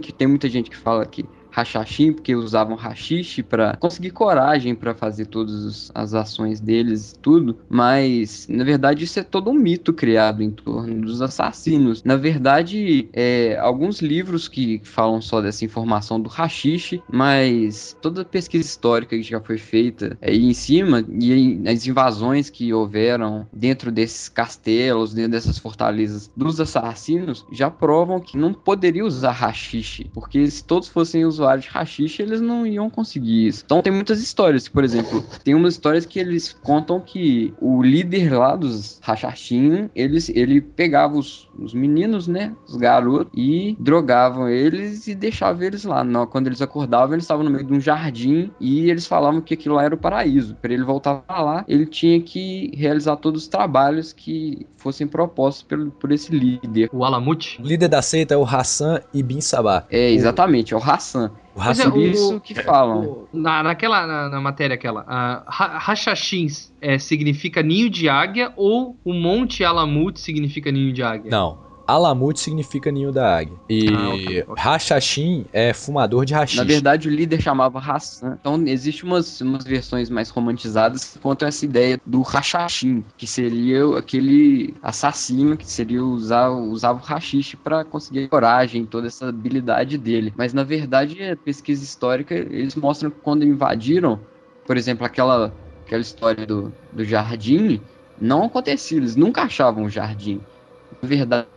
Que tem muita gente que fala que Hashashin, porque usavam hashish pra conseguir coragem pra fazer todas as ações deles e tudo, mas na verdade isso é todo um mito criado em torno dos assassinos. Na verdade, é, alguns livros que falam só dessa informação do hashish, mas toda a pesquisa histórica que já foi feita aí em cima e as invasões que houveram dentro desses castelos, dentro dessas fortalezas dos assassinos, já provam que não poderia usar hashish, porque se todos fossem usuários de hashish, eles não iam conseguir isso. Então tem muitas histórias, por exemplo, tem umas histórias que eles contam que o líder lá dos Hashashin, eles, ele pegava os, os meninos, né, os garotos, e drogavam eles e deixava eles lá. Não, quando eles acordavam, eles estavam no meio de um jardim e eles falavam que aquilo lá era o paraíso. Para ele voltar pra lá, ele tinha que realizar todos os trabalhos que fossem propostos pelo, por esse líder. O Alamut. O líder da seita é o Hassan Ibn Sabah. É, exatamente, é o Hassan. O Mas é, que falam. O- Na, naquela, na, na matéria aquela, Hashashins é, significa ninho de águia ou o Monte Alamut significa ninho de águia? Não. Alamut significa ninho da águia. E Ah, ok, ok. Hashashin é fumador de hashish. Na verdade, o líder chamava Hassan. Então, existe umas, umas versões mais romantizadas que contam essa ideia do Hashashin, que seria aquele assassino que seria usar, usava o hashish para conseguir coragem, toda essa habilidade dele. Mas, na verdade, a pesquisa histórica, eles mostram que quando invadiram, por exemplo, aquela, aquela história do, do jardim, não acontecia, eles nunca achavam o jardim. Na verdade,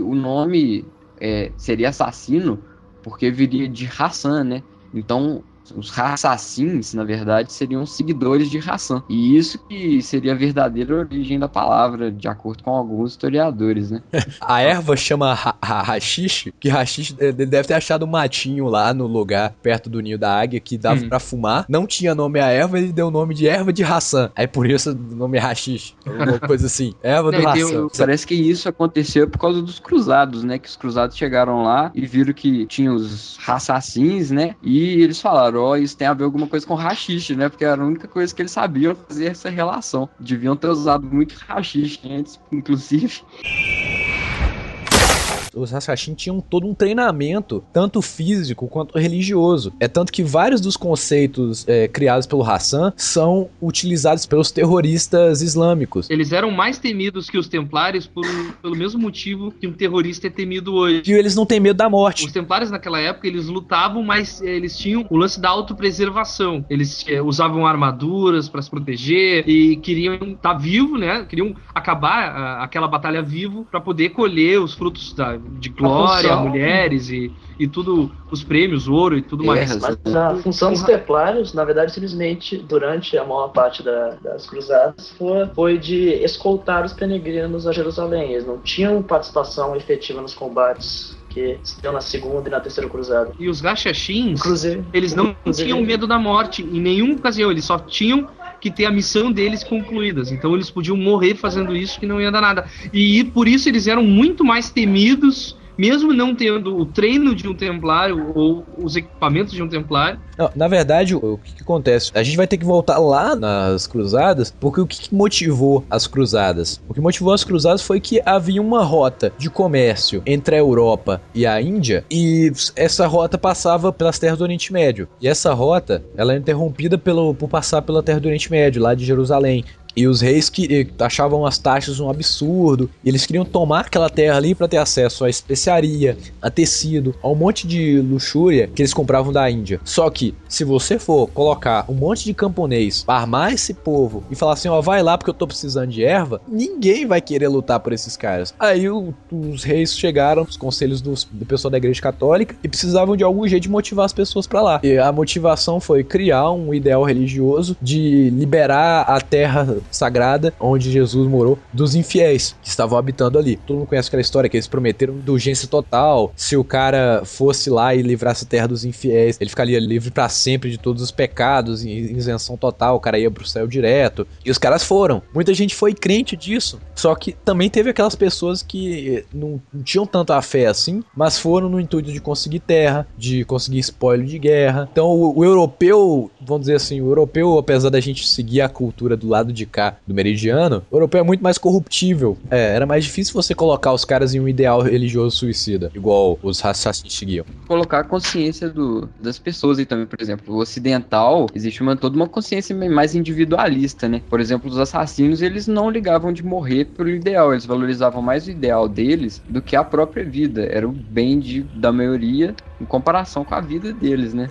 o nome é, seria assassino porque viria de Hassan, né? Então, os assassins, na verdade, seriam seguidores de Hassan. E isso que seria a verdadeira origem da palavra, de acordo com alguns historiadores, né? A erva chama ha ha- hashish, que hashish eh, deve ter achado um matinho lá no lugar perto do ninho da águia que dava Hum. pra fumar. Não tinha nome a erva, ele deu o nome de erva de Hassan. Aí por isso o nome é hashish. Alguma coisa assim. Erva do Hassan. o- Parece que isso aconteceu por causa dos cruzados, né? Que os cruzados chegaram lá e viram que tinha os assassins, né? E eles falaram, isso tem a ver alguma coisa com rachixe, né? Porque era a única coisa que eles sabiam fazer essa relação. Deviam ter usado muito rachixe antes, inclusive. Os Hashashin tinham todo um treinamento, tanto físico quanto religioso. É tanto que vários dos conceitos eh, criados pelo Hassan são utilizados pelos terroristas islâmicos. Eles eram mais temidos que os templários por, pelo mesmo motivo que um terrorista é temido hoje. E eles não têm medo da morte. Os templários naquela época, eles lutavam, mas eh, eles tinham o lance da autopreservação. Eles eh, usavam armaduras para se proteger e queriam estar vivo, né? Queriam acabar ah, aquela batalha vivo para poder colher os frutos da, de glória, função. mulheres e, e tudo, os prêmios, ouro e tudo mais. Mas a função dos templários, na verdade, simplesmente, durante a maior parte da- das cruzadas, foi, foi de escoltar os peregrinos a Jerusalém. Eles não tinham participação efetiva nos combates que se deu na segunda e na terceira cruzada. E os gachachins, eles não inclusive- tinham medo da morte em nenhuma ocasião, eles só tinham que ter a missão deles concluídas. Então eles podiam morrer fazendo isso que não ia dar nada. E por isso eles eram muito mais temidos, mesmo não tendo o treino de um templário ou os equipamentos de um templário. Não, na verdade, o, que, que acontece? A gente vai ter que voltar lá nas cruzadas, porque o que, que motivou as cruzadas? O que motivou as cruzadas foi que havia uma rota de comércio entre a Europa e a Índia, e essa rota passava pelas terras do Oriente Médio. E essa rota, ela é interrompida pelo, por passar pela terra do Oriente Médio, lá de Jerusalém, E os reis que eh, achavam as taxas um absurdo. E eles queriam tomar aquela terra ali para ter acesso a especiaria, a tecido, a um monte de luxúria que eles compravam da Índia. Só que, se você for colocar um monte de camponês pra armar esse povo e falar assim, ó, vai lá porque eu tô precisando de erva, ninguém vai querer lutar por esses caras. Aí o- os reis chegaram, os conselhos dos- do pessoal da igreja católica, e precisavam de algum jeito de motivar as pessoas pra lá. E a motivação foi criar um ideal religioso de liberar a terra sagrada onde Jesus morou dos infiéis que estavam habitando ali. Todo mundo conhece aquela história que eles prometeram indulgência total. Se o cara fosse lá e livrasse a terra dos infiéis, ele ficaria livre pra sempre de todos os pecados, e isenção total, o cara ia pro céu direto. E os caras foram. Muita gente foi crente disso. Só que também teve aquelas pessoas que não, não tinham tanta fé assim, mas foram no intuito de conseguir terra, de conseguir espólio de guerra. Então o, o europeu, vamos dizer assim, o europeu, apesar da gente seguir a cultura do lado de do meridiano, o europeu é muito mais corruptível. É, era mais difícil você colocar os caras em um ideal religioso suicida, igual os assassinos seguiam. colocar a consciência do, das pessoas aí também, por exemplo, o ocidental, existe uma, toda uma consciência mais individualista, né? Por exemplo, os assassinos, eles não ligavam de morrer pelo ideal, eles valorizavam mais o ideal deles do que a própria vida, era o bem de, da maioria em comparação com a vida deles, né?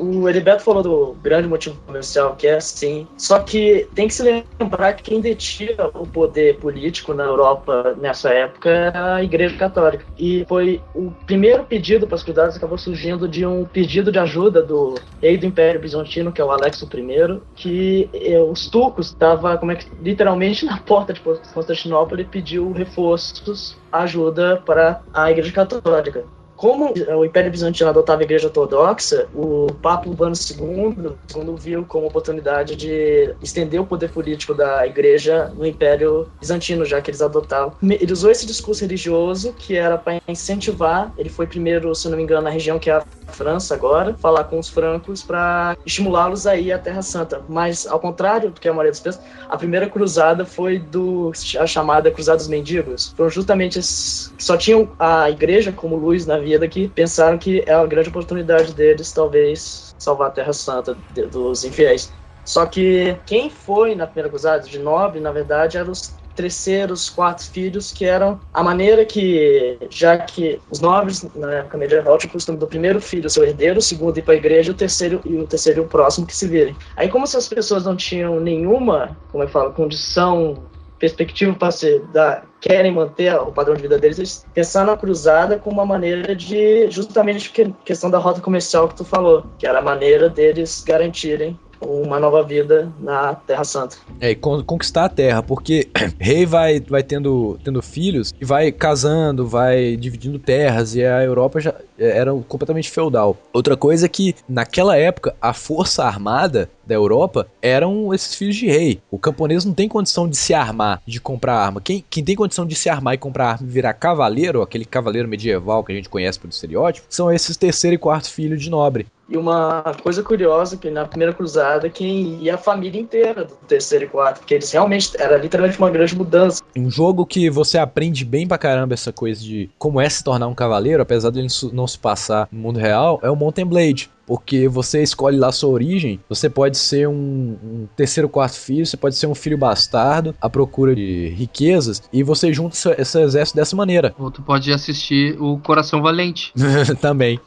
O Heriberto falou do grande motivo comercial, que é assim. Só que tem que se lembrar que quem detinha o poder político na Europa nessa época era a Igreja Católica. E foi o primeiro pedido para as cruzadas acabou surgindo de um pedido de ajuda do rei do Império Bizantino, que é o Alexo I, que eh, os turcos estavam como é que, literalmente na porta de Constantinopla e pediu reforços, ajuda para a Igreja Católica. Como o Império Bizantino adotava a Igreja Ortodoxa, o Papa Urbano II, quando viu como oportunidade de estender o poder político da Igreja no Império Bizantino, já que eles adotavam. Ele usou esse discurso religioso que era para incentivar. Ele foi primeiro, se não me engano, na região que é a França agora, falar com os francos para estimulá-los a ir à Terra Santa. Mas, ao contrário do que a maioria das pessoas, a primeira cruzada foi do a chamada Cruzada dos Mendigos. Foram justamente esses só tinham a igreja como luz na vida que pensaram que é a grande oportunidade deles, talvez, salvar a Terra Santa de- dos infiéis. Só que quem foi na primeira cruzada de nobre, na verdade, eram os terceiros, quartos filhos, que eram a maneira que, já que os nobres na época medieval tinham o costume do primeiro filho ser o herdeiro, o segundo ir para a igreja, o terceiro e o terceiro o próximo que se virem. Aí como essas pessoas não tinham nenhuma, como eu falo, condição perspectiva para ser da querem manter o padrão de vida deles, eles pensaram na cruzada como uma maneira de justamente que- questão da rota comercial que tu falou, que era a maneira deles garantirem uma nova vida na Terra Santa. É, e con- conquistar a terra, porque rei vai, vai tendo, tendo filhos e vai casando, vai dividindo terras, e a Europa já é, era completamente feudal. Outra coisa é que, naquela época, a força armada da Europa eram esses filhos de rei. O camponês não tem condição de se armar, de comprar arma. Quem, quem tem condição de se armar e comprar arma e virar cavaleiro, aquele cavaleiro medieval que a gente conhece pelo estereótipo, são esses terceiro e quarto filhos de nobre. E uma coisa curiosa que na primeira cruzada quem ia a família inteira do terceiro e quarto, porque eles realmente era literalmente uma grande mudança. Um jogo que você aprende bem pra caramba essa coisa de como é se tornar um cavaleiro, apesar su- não se passar no mundo real, é o Mountain Blade. Porque você escolhe lá sua origem, você pode ser um, um terceiro, quarto filho, você pode ser um filho bastardo à procura de riquezas, e você junta esse, esse exército dessa maneira. Ou tu pode assistir o Coração Valente. Também.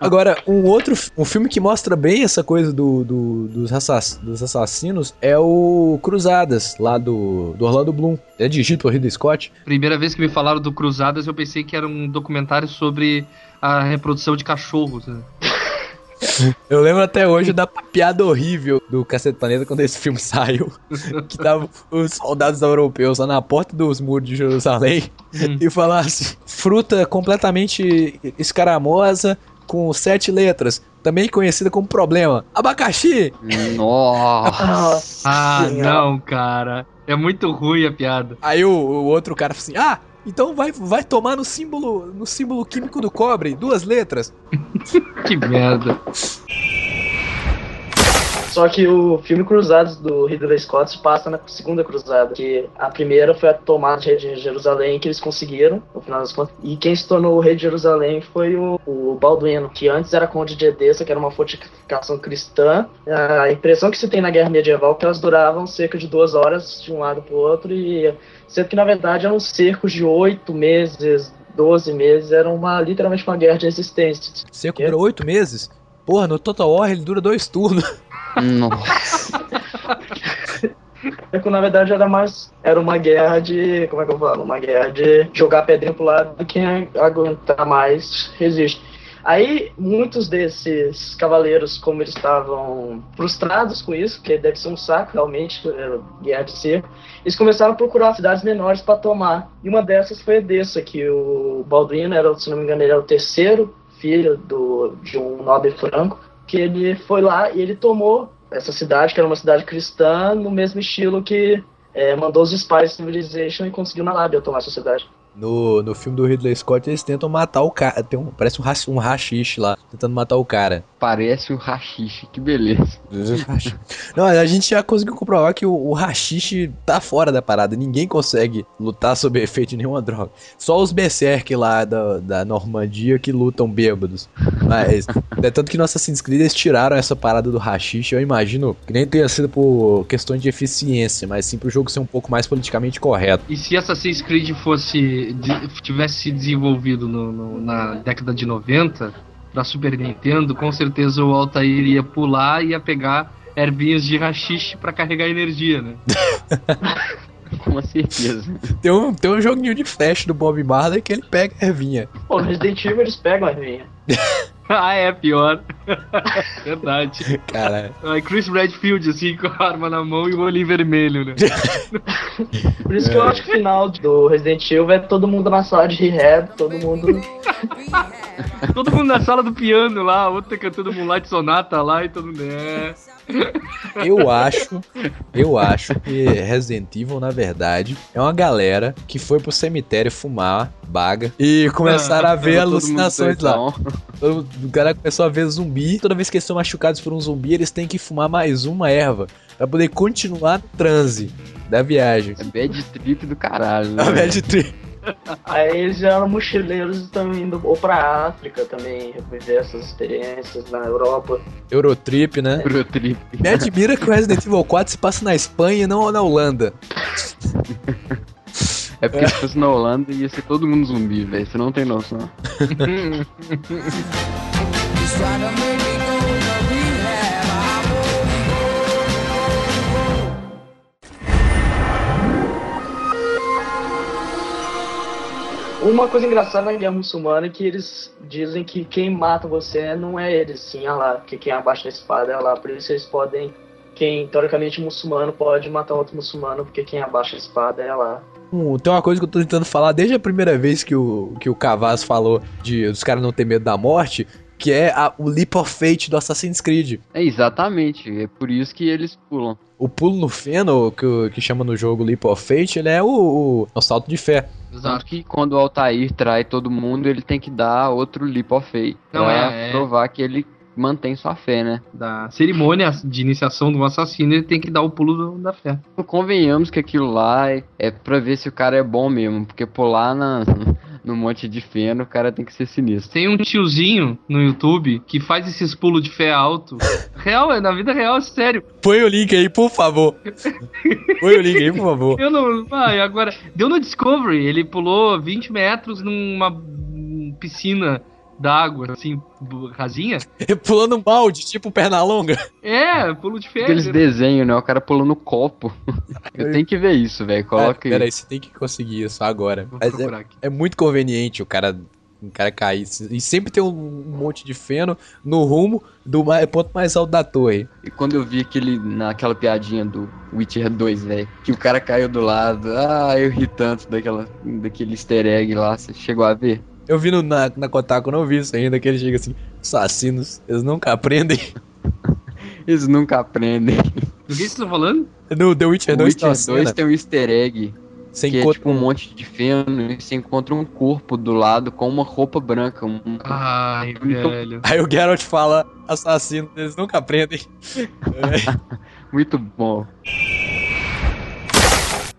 Agora, um outro um filme que mostra bem essa coisa do, do- dos, assass- dos assassinos é o Cruzadas, lá do, do Orlando Bloom. É dirigido por Ridley Scott. Primeira vez que me falaram do Cruzadas, eu pensei que era um documentário sobre a reprodução de cachorros. né? Eu lembro até hoje da piada horrível do Cacete Planeta quando esse filme saiu. Que tava os soldados europeus lá na porta dos muros de Jerusalém Hum. e falasse fruta completamente escaramosa com sete letras, também conhecida como problema. Abacaxi! Nossa. Ah, não, cara. É muito ruim a piada. Aí o, o outro cara falou assim: Ah, então vai, vai tomar no símbolo, no símbolo químico do cobre, duas letras. Que merda. Só que o filme Cruzados do Ridley Scott se passa na segunda cruzada, que a primeira foi a tomada de Jerusalém que eles conseguiram, no final das contas. E quem se tornou o rei de Jerusalém foi o, o Balduino, que antes era conde de Edessa, que era uma fortificação cristã. A impressão que se tem na guerra medieval é que elas duravam cerca de duas horas de um lado para o outro, e sendo que na verdade eram cercos de oito meses, 12 meses, era uma, literalmente uma guerra de resistência. Seco dura oito meses? Porra, no Total War ele dura dois turnos. Nossa. É que, na verdade era mais era uma guerra de como é que eu falo uma guerra de jogar pedrinha pro lado e quem aguentar mais resiste aí muitos desses cavaleiros como eles estavam frustrados com isso que deve ser um saco realmente era guerra de cerco eles começaram a procurar cidades menores para tomar e uma dessas foi Edessa que o Balduino era se não me engano ele era o terceiro filho do de um nobre franco que ele foi lá e ele tomou essa cidade, que era uma cidade cristã, no mesmo estilo que é, mandou os Spies Civilization e conseguiu na lábia tomar essa cidade. No, no filme do Ridley Scott, eles tentam matar o cara. Tem um, parece um, um rachixe lá, tentando matar o cara. Parece um rachixe, que beleza. Não, a gente já conseguiu comprovar que o, o rachixe tá fora da parada. Ninguém consegue lutar sob efeito de nenhuma droga. Só os Berserk lá da, da Normandia que lutam bêbados. Mas, é tanto que no Assassin's Creed eles tiraram essa parada do rachixe. Eu imagino que nem tenha sido por questões de eficiência, mas sim pro jogo ser um pouco mais politicamente correto. E se Assassin's Creed fosse tivesse se desenvolvido no- no- na década de 90 pra Super Nintendo, com certeza o Altair ia pular e ia pegar ervinhas de rachixe pra carregar energia, né? Com certeza. Tem um, tem um joguinho de flash do Bob Marley que ele pega a ervinha. Pô, no Resident Evil eles pegam a ervinha. ah, é pior. Verdade. Cara, Aí Chris Redfield, assim, com a arma na mão e o olho vermelho, né? Por isso que eu acho que o final do Resident Evil é todo mundo na sala de rehab, todo mundo. Todo mundo na sala do piano lá, outro cantando Moonlight Sonata lá e todo mundo. É. eu acho, eu acho que Resident Evil, na verdade, é uma galera que foi pro cemitério fumar baga e começaram a ver alucinações lá. Todo- O cara começou a ver zumbi. Toda vez que eles são machucados por um zumbi, eles têm que fumar mais uma erva pra poder continuar no transe da viagem. É bad trip do caralho, né? A bad trip. Aí eles eram mochileiros e estão indo ou pra África também, viver essas experiências na Europa. Eurotrip, né? Eurotrip. Me admira que o Resident Evil 4 se passa na Espanha e não na Holanda. É porque se fosse na Holanda ia ser todo mundo zumbi, velho. Você não tem noção. Uma coisa engraçada na guerra muçulmana é que eles dizem que quem mata você não é eles, sim Allah, que quem abaixa a espada é Allah. Por isso eles podem, quem teoricamente muçulmano pode matar outro muçulmano, porque quem abaixa a espada é Allah. Um, tem uma coisa que eu tô tentando falar desde a primeira vez que o, que o Cavaz falou de os caras não ter medo da morte, que é a- o Leap of Fate do Assassin's Creed. É exatamente. É por isso que eles pulam. O pulo no feno, que, que chama no jogo Leap of Fate, ele é o, o, o salto de fé. Tanto que quando o Altair trai todo mundo, ele tem que dar outro leap of faith. Não, pra é- é. provar que ele mantém sua fé, né? Da cerimônia de iniciação do assassino, ele tem que dar o pulo do- da fé. Convenhamos que aquilo lá é, é pra ver se o cara é bom mesmo. Porque pular na, no monte de feno, o cara tem que ser sinistro. Tem um tiozinho no YouTube que faz esses pulos de fé alto. Real, é na vida real, é sério. Põe o link aí, por favor. Põe o link aí, por favor. Eu não. Ai, agora. Deu no Discovery, ele pulou 20 metros numa piscina d'água, assim, rasinha. Pulando um balde, tipo perna longa. É, pulo de fé. Aqueles desenhos, né? O cara pulando no copo. Eu tenho que ver isso, velho. Coloca Pera aí. aí, você tem que conseguir isso agora. É, procurar aqui. é muito conveniente o cara, o cara cair. E sempre tem um, monte de feno no rumo do ponto mais alto da torre. E quando eu vi aquele, naquela piadinha do Witcher 2, velho, que o cara caiu do lado. Ah, eu ri tanto daquela, daquele easter egg lá. Você chegou a ver? Eu vi no, na, na Kotaku, não vi isso ainda, que ele chega assim, assassinos, eles nunca aprendem. Eles nunca aprendem. Do que vocês estão falando? No The Witcher O 2 tem Witcher uma 2 cena. tem um easter egg Você que é encontra tipo um monte de feno e você encontra um corpo do lado com uma roupa branca. Um... Ai, Muito- velho. Aí o Geralt fala, assassino, eles nunca aprendem. Muito bom.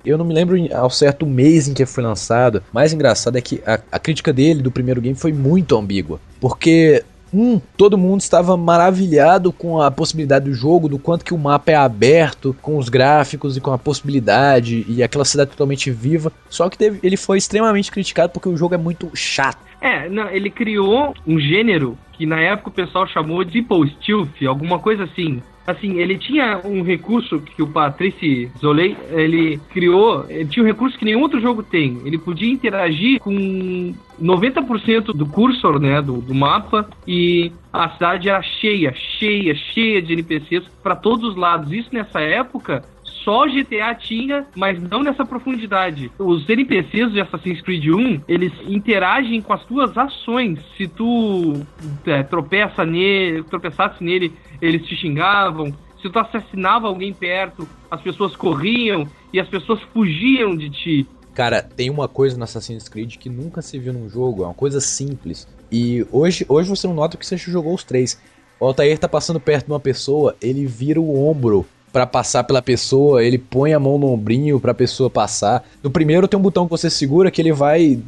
Eu não me lembro em- ao certo o mês em que foi lançado. Mais engraçado é que a, a crítica dele do primeiro game foi muito ambígua. Porque, um, todo mundo estava maravilhado com a possibilidade do jogo, do quanto que o mapa é aberto, com os gráficos e com a possibilidade, e aquela cidade totalmente viva. Só que teve- ele foi extremamente criticado porque o jogo é muito chato. É, não, ele criou um gênero que na época o pessoal chamou de Stealth, alguma coisa assim. Assim, ele tinha um recurso que o Patrice Zolei, ele criou, ele tinha um recurso que nenhum outro jogo tem. Ele podia interagir com 90% do cursor, né, do, do mapa, e a cidade era cheia, cheia, cheia de NPCs para todos os lados. Isso nessa época só GTA tinha, mas não nessa profundidade. Os NPCs de Assassin's Creed 1, eles interagem com as tuas ações. Se tu é, tropeça nele, tropeçasse nele, eles te xingavam. Se tu assassinava alguém perto, as pessoas corriam e as pessoas fugiam de ti. Cara, tem uma coisa no Assassin's Creed que nunca se viu num jogo, é uma coisa simples. E hoje, hoje você não nota que você jogou os três. O Altair tá passando perto de uma pessoa, ele vira o ombro pra passar pela pessoa, ele põe a mão no ombrinho pra pessoa passar. No primeiro tem um botão que você segura que ele vai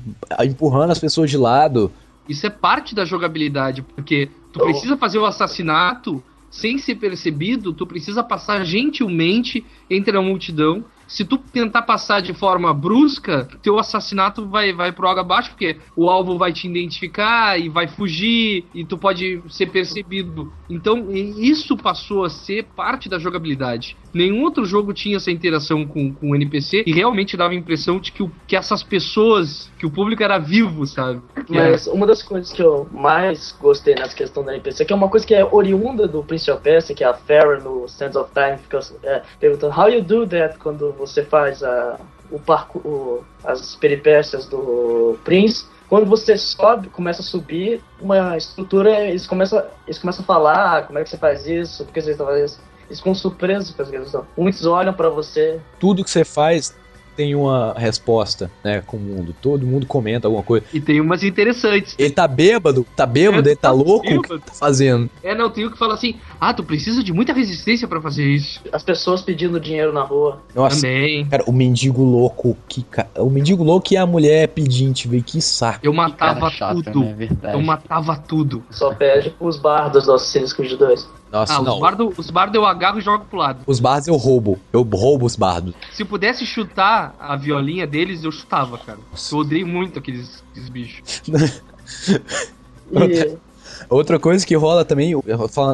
empurrando as pessoas de lado. Isso é parte da jogabilidade, porque tu precisa fazer o assassinato sem ser percebido, tu precisa passar gentilmente entre a multidão. Se tu tentar passar de forma brusca, teu assassinato vai, vai pro água abaixo, porque o alvo vai te identificar e vai fugir, e tu pode ser percebido. Então, isso passou a ser parte da jogabilidade. Nenhum outro jogo tinha essa interação com, com o NPC, e realmente dava a impressão de que, o, que essas pessoas, que o público era vivo, sabe? Que Mas uma das coisas que eu mais gostei nessa questão da NPC, que é uma coisa que é oriunda do Prince of Persia, que é a Farah no Sands of Time, fica é, perguntando How you do that quando você faz a, o parco, o- as peripécias do Prince. Quando você sobe, começa a subir uma estrutura, eles começam, eles começam a falar, ah, como é que você faz isso, por que você está fazendo isso. Eles ficam surpresos com essa questão. Muitos olham pra você, Tudo que você faz tem uma resposta, né, com o mundo. Todo mundo comenta alguma coisa. E tem umas interessantes. Ele tá bêbado, tá bêbado, É, ele tá tá louco, o que tá fazendo? É, não, tem o que fala assim: ah, tu precisa de muita resistência pra fazer isso. as pessoas pedindo dinheiro na rua. Nossa, Também. cara, o mendigo louco, que ca... o mendigo louco e a mulher pedinte, velho, que saco. Eu matava chato, tudo. né? Verdade. Eu matava tudo. Só pede pros bardos do Assassin's Creed 2. Nossa, ah, não. os bardos os bardo eu agarro e jogo pro lado. Os bardos eu roubo. Eu roubo os bardos. Se pudesse chutar a violinha deles, eu chutava, cara. Eu odeio muito aqueles, aqueles bichos. E Outra coisa que rola também,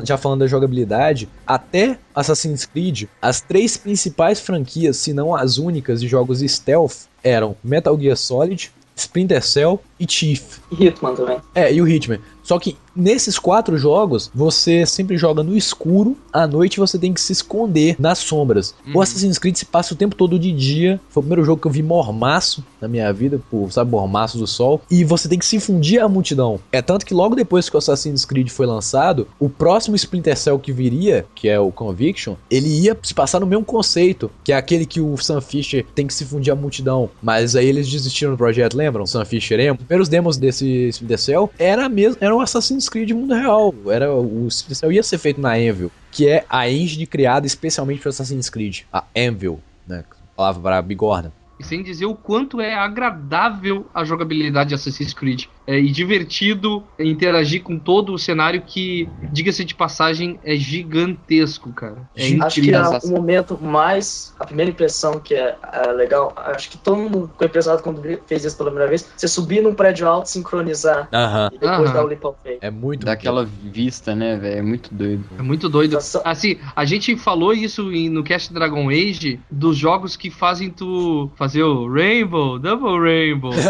já falando da jogabilidade, até Assassin's Creed, as três principais franquias, se não as únicas de jogos stealth, eram Metal Gear Solid, Splinter Cell e Chief. Hitman também. É, e o Hitman. Só que nesses quatro jogos, você sempre joga no escuro, à noite você tem que se esconder nas sombras. O Assassin's Creed se passa o tempo todo de dia. Foi o primeiro jogo que eu vi mormaço na minha vida, por, sabe, mormaço do sol. E você tem que se fundir à multidão. É tanto que logo depois que o Assassin's Creed foi lançado, o próximo Splinter Cell que viria, que é o Conviction, ele ia se passar no mesmo conceito, que é aquele que o Sam Fisher tem que se fundir à multidão. Mas aí eles desistiram do projeto, lembram? Sam Fisher Emo. Os primeiros demos desse Splinter Cell era mesmo, era um Assassin's Creed mundo real. Era o Cell ia ser feito na Anvil, que é a engine criada especialmente para Assassin's Creed, a Anvil, né? Palavra para bigorna. E sem dizer o quanto é agradável a jogabilidade de Assassin's Creed. É, e divertido interagir com todo o cenário que, diga-se de passagem, é gigantesco, cara. É Acho que é o momento mais. A primeira impressão que é, é legal. Acho que todo mundo ficou impressionado quando fez isso pela primeira vez. Você subir num prédio alto, sincronizar Aham. e depois Aham. dar o leap of faith. É muito Daquela vista, né, velho? É muito doido. É muito doido. Assim, a gente falou isso no cast Dragon Age, dos jogos que fazem tu fazer o Rainbow, Double Rainbow.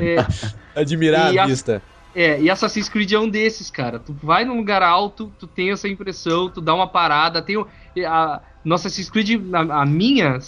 é, Admirar E a vista. É, e Assassin's Creed é um desses, cara. Tu vai num lugar alto, tu tem essa impressão, tu dá uma parada, tem o- a no Assassin's Creed, a, a minha,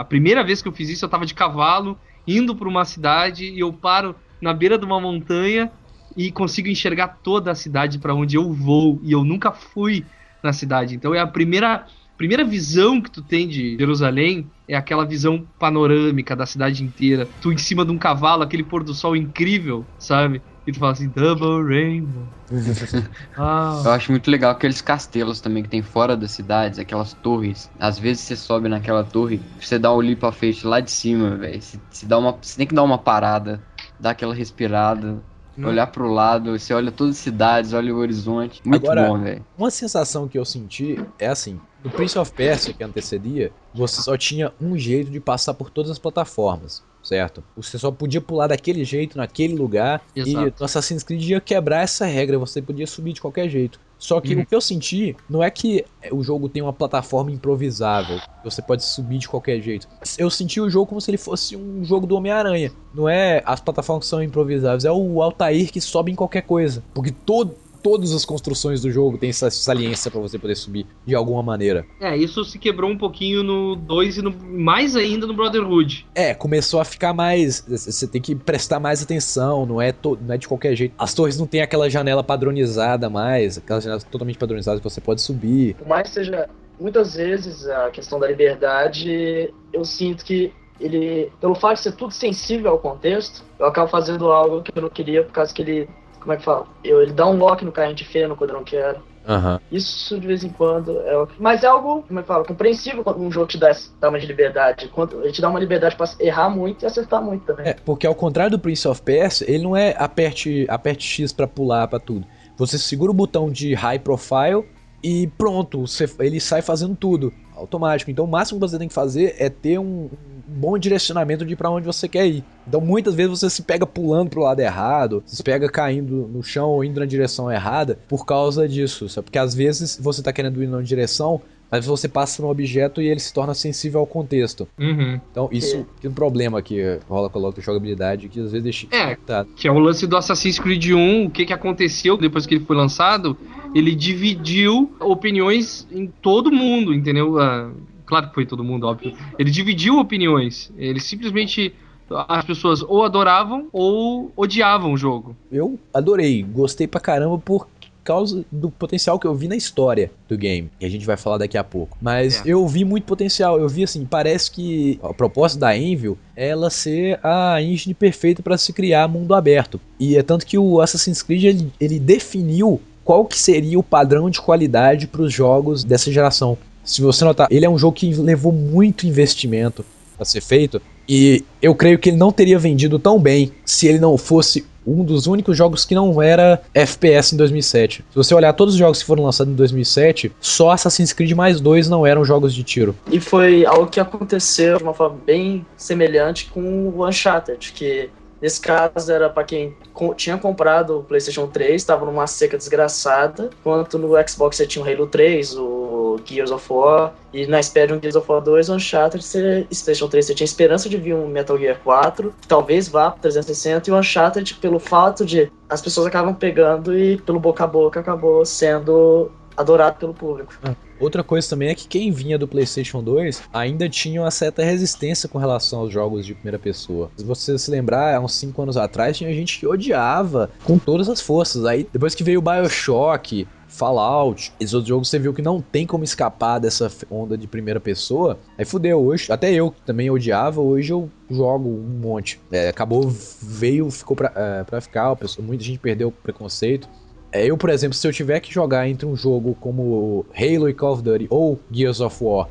a primeira vez que eu fiz isso, eu tava de cavalo, indo pra uma cidade e eu paro na beira de uma montanha e consigo enxergar toda a cidade pra onde eu vou e eu nunca fui na cidade. Então é a primeira primeira visão que tu tem de Jerusalém é aquela visão panorâmica da cidade inteira. Tu em cima de um cavalo, aquele pôr do sol incrível, sabe? E tu fala assim, Double Rainbow. ah, Eu acho muito legal aqueles castelos também que tem fora das cidades, aquelas torres. Às vezes você sobe naquela torre, você dá o leap of faith lá de cima, velho. Você, você dá uma- você tem que dar uma parada, dar aquela respirada, Não. olhar pro lado, você olha todas as cidades, olha o horizonte. Muito Agora- bom, velho. Uma sensação que eu senti é assim: no Prince of Persia, que antecedia, você só tinha um jeito de passar por todas as plataformas, certo? Você só podia pular daquele jeito, naquele lugar, Exato. e no Assassin's Creed ia quebrar essa regra, você podia subir de qualquer jeito. Só que Uhum. o que eu senti não é que o jogo tem uma plataforma improvisável, você pode subir de qualquer jeito. Eu senti o jogo como se ele fosse um jogo do Homem-Aranha. Não é as plataformas que são improvisáveis, é o Altair que sobe em qualquer coisa. Porque todo, todas as construções do jogo têm essa saliência pra você poder subir de alguma maneira. é, isso se quebrou um pouquinho no 2 e no, mais ainda no Brotherhood. É, começou a ficar mais. Você tem que prestar mais atenção, não é, to- não é de qualquer jeito. As torres não tem aquela janela padronizada mais, aquela janela totalmente padronizada que você pode subir. Por mais que seja, muitas vezes, a questão da liberdade, eu sinto que ele, pelo fato de ser tudo sensível ao contexto, eu acabo fazendo algo que eu não queria, por causa que ele, como é que fala? Eu, ele dá um lock no carrinho de feno quando eu não quero. Aham. Isso de vez em quando é o- Mas é algo, como é que fala, compreensível quando um jogo te dá tamanho de liberdade. Quando ele te dá uma liberdade pra errar muito e acertar muito também. É, porque ao contrário do Prince of Persia, ele não é aperte, aperte X pra pular pra tudo. Você segura o botão de high profile e pronto, você- ele sai fazendo tudo automático. Então o máximo que você tem que fazer é ter um, um bom direcionamento de pra onde você quer ir. Então muitas vezes você se pega pulando pro lado errado, se pega caindo no chão ou indo na direção errada por causa disso. Sabe? Porque às vezes você tá querendo ir numa direção, mas você passa no objeto e ele se torna sensível ao contexto. Uhum. Então, isso é um problema que rola com a jogabilidade, que às vezes deixa. É. Tá. Que é o lance do Assassin's Creed 1, o que, que aconteceu depois que ele foi lançado, ele dividiu opiniões em todo mundo, entendeu? Claro que foi todo mundo, óbvio. Ele dividiu opiniões. Ele simplesmente. As pessoas ou adoravam ou odiavam o jogo. Eu adorei, gostei pra caramba por causa do potencial que eu vi na história do game, que a gente vai falar daqui a pouco. Mas É. eu vi muito potencial, eu vi assim, parece que a proposta da Envil é ela ser a engine perfeita pra se criar mundo aberto. E é tanto que o Assassin's Creed ele, ele definiu qual que seria o padrão de qualidade pros jogos dessa geração. Se você notar, ele é um jogo que levou muito investimento pra ser feito. E eu creio que ele não teria vendido tão bem se ele não fosse um dos únicos jogos que não era FPS em 2007. Se você olhar todos os jogos que foram lançados em 2007, só Assassin's Creed mais dois não eram jogos de tiro. E foi algo que aconteceu de uma forma bem semelhante com o Uncharted, que nesse caso era para quem tinha comprado o PlayStation 3, estava numa seca desgraçada, enquanto no Xbox você tinha o Halo 3, o Gears of War, e na espera de um Gears of War 2, o Uncharted, você, PlayStation 3 você tinha esperança de vir um Metal Gear 4, que talvez vá para 360, e o Uncharted, pelo fato de as pessoas acabam pegando e pelo boca a boca acabou sendo adorado pelo público. Outra coisa também é que quem vinha do PlayStation 2 ainda tinha uma certa resistência com relação aos jogos de primeira pessoa. Se você se lembrar, há uns 5 anos atrás tinha gente que odiava com todas as forças. Aí depois que veio o BioShock, Fallout, esses outros jogos você viu que não tem como escapar dessa onda de primeira pessoa. Aí fudeu hoje. Até eu que também odiava, hoje eu jogo um monte. É, acabou, veio, ficou pra, é, ficar. pessoa- muita gente perdeu o preconceito. É, eu, por exemplo, se eu tiver que jogar entre um jogo como Halo e Call of Duty ou Gears of War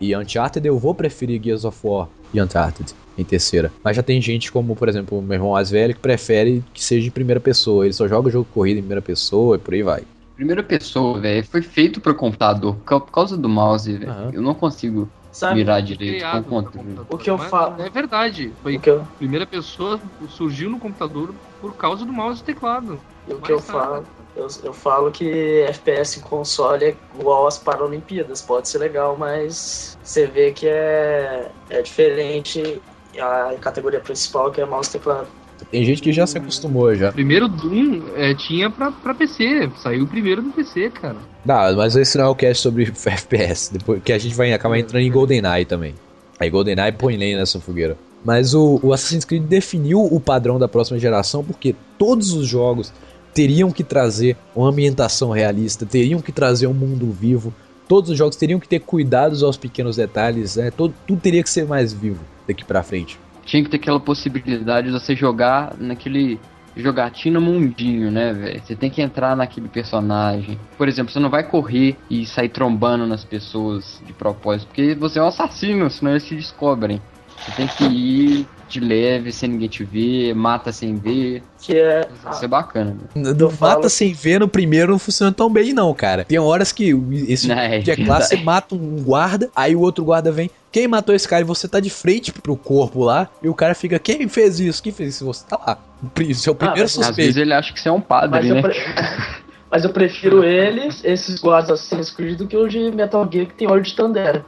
e Uncharted, eu vou preferir Gears of War e Uncharted em terceira. Mas já tem gente como, por exemplo, o meu irmão mais velho que prefere que seja em primeira pessoa. Ele só joga jogo de corrida em primeira pessoa e por aí vai. Primeira pessoa, velho, foi feito pro computador. Por causa do mouse, velho. Aham. Eu não consigo Sabe? mirar direito com o controle. computador. O que eu falo- É verdade. Foi que eu, primeira pessoa surgiu no computador por causa do mouse e teclado. o que eu nada. falo, eu, eu falo que FPS em console é igual às Paralimpíadas. Pode ser legal, mas você vê que é, é diferente a categoria principal, que é mouse e teclado. Tem gente que já se acostumou já. Primeiro Doom é, tinha pra, pra PC. Saiu primeiro no PC, cara. Não, mas esse não é o cast sobre FPS. Depois que a gente vai acabar entrando em GoldenEye também. Aí GoldenEye põe lenha nessa fogueira. Mas o, o Assassin's Creed definiu o padrão da próxima geração porque todos os jogos teriam que trazer uma ambientação realista, teriam que trazer um mundo vivo, todos os jogos teriam que ter cuidados aos pequenos detalhes, né? Todo, tudo teria que ser mais vivo daqui pra frente. Tinha que ter aquela possibilidade de você jogar naquele jogatina mundinho, né, velho? Você tem que entrar naquele personagem. Por exemplo, você não vai correr e sair trombando nas pessoas de propósito, porque você é um assassino, senão eles te descobrem. Você tem que ir de leve, sem ninguém te ver, mata sem ver. Que é. Isso é bacana. né? Do falo- mata sem ver no primeiro não funciona tão bem, não, cara. Tem horas que esse Não, é dia classe você verdade. mata um guarda, aí o outro guarda vem. Quem matou esse cara? E você tá de frente pro corpo lá, e o cara fica, quem fez isso? Quem fez isso? Você tá lá. O pri- Seu primeiro mas Às vezes suspeito. ele acha que você é um padre, Mas eu, né? pre- mas eu prefiro eles, esses guardas Assassin's Creed, do que o de Metal Gear que tem olho de Tandera.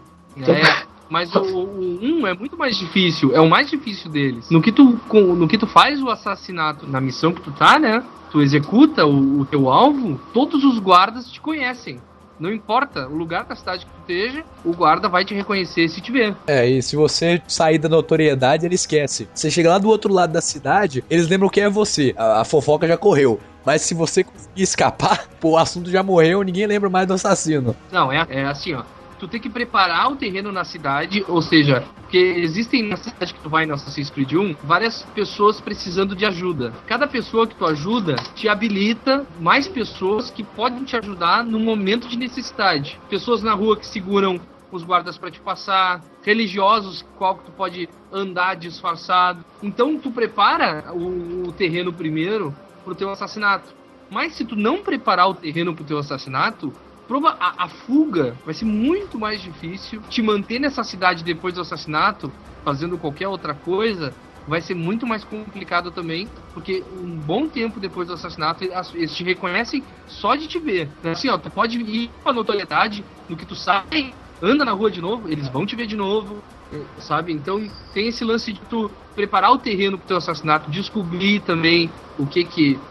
É, mas o, o 1 é muito mais difícil, é o mais difícil deles. No que tu, no que tu faz o assassinato na missão que tu tá, né? Tu executa o, o teu alvo, todos os guardas te conhecem. Não importa o lugar da cidade que tu esteja, o guarda vai te reconhecer se te ver. É, e se você sair da notoriedade, ele esquece. Você chega lá do outro lado da cidade, eles lembram quem é você. A, a fofoca já correu. Mas se você conseguir escapar, pô, o assunto já morreu, ninguém lembra mais do assassino. Não, é, é assim, ó. Tu tem que preparar o terreno na cidade, ou seja, porque existem na cidade que tu vai no Assassin's Creed 1 várias pessoas precisando de ajuda. Cada pessoa que tu ajuda te habilita mais pessoas que podem te ajudar no momento de necessidade. Pessoas na rua que seguram os guardas para te passar, religiosos qual que tu pode andar disfarçado. Então tu prepara o, o terreno primeiro pro teu assassinato. Mas se tu não preparar o terreno pro teu assassinato, prova- a, a fuga vai ser muito mais difícil. Te manter nessa cidade depois do assassinato, fazendo qualquer outra coisa, vai ser muito mais complicado também, porque um bom tempo depois do assassinato, eles te reconhecem só de te ver. Assim, ó, tu pode ir com a notoriedade no que tu sabe, anda na rua de novo, eles vão te ver de novo, eh, sabe? Então tem esse lance de tu preparar o terreno pro teu assassinato, descobrir também o que que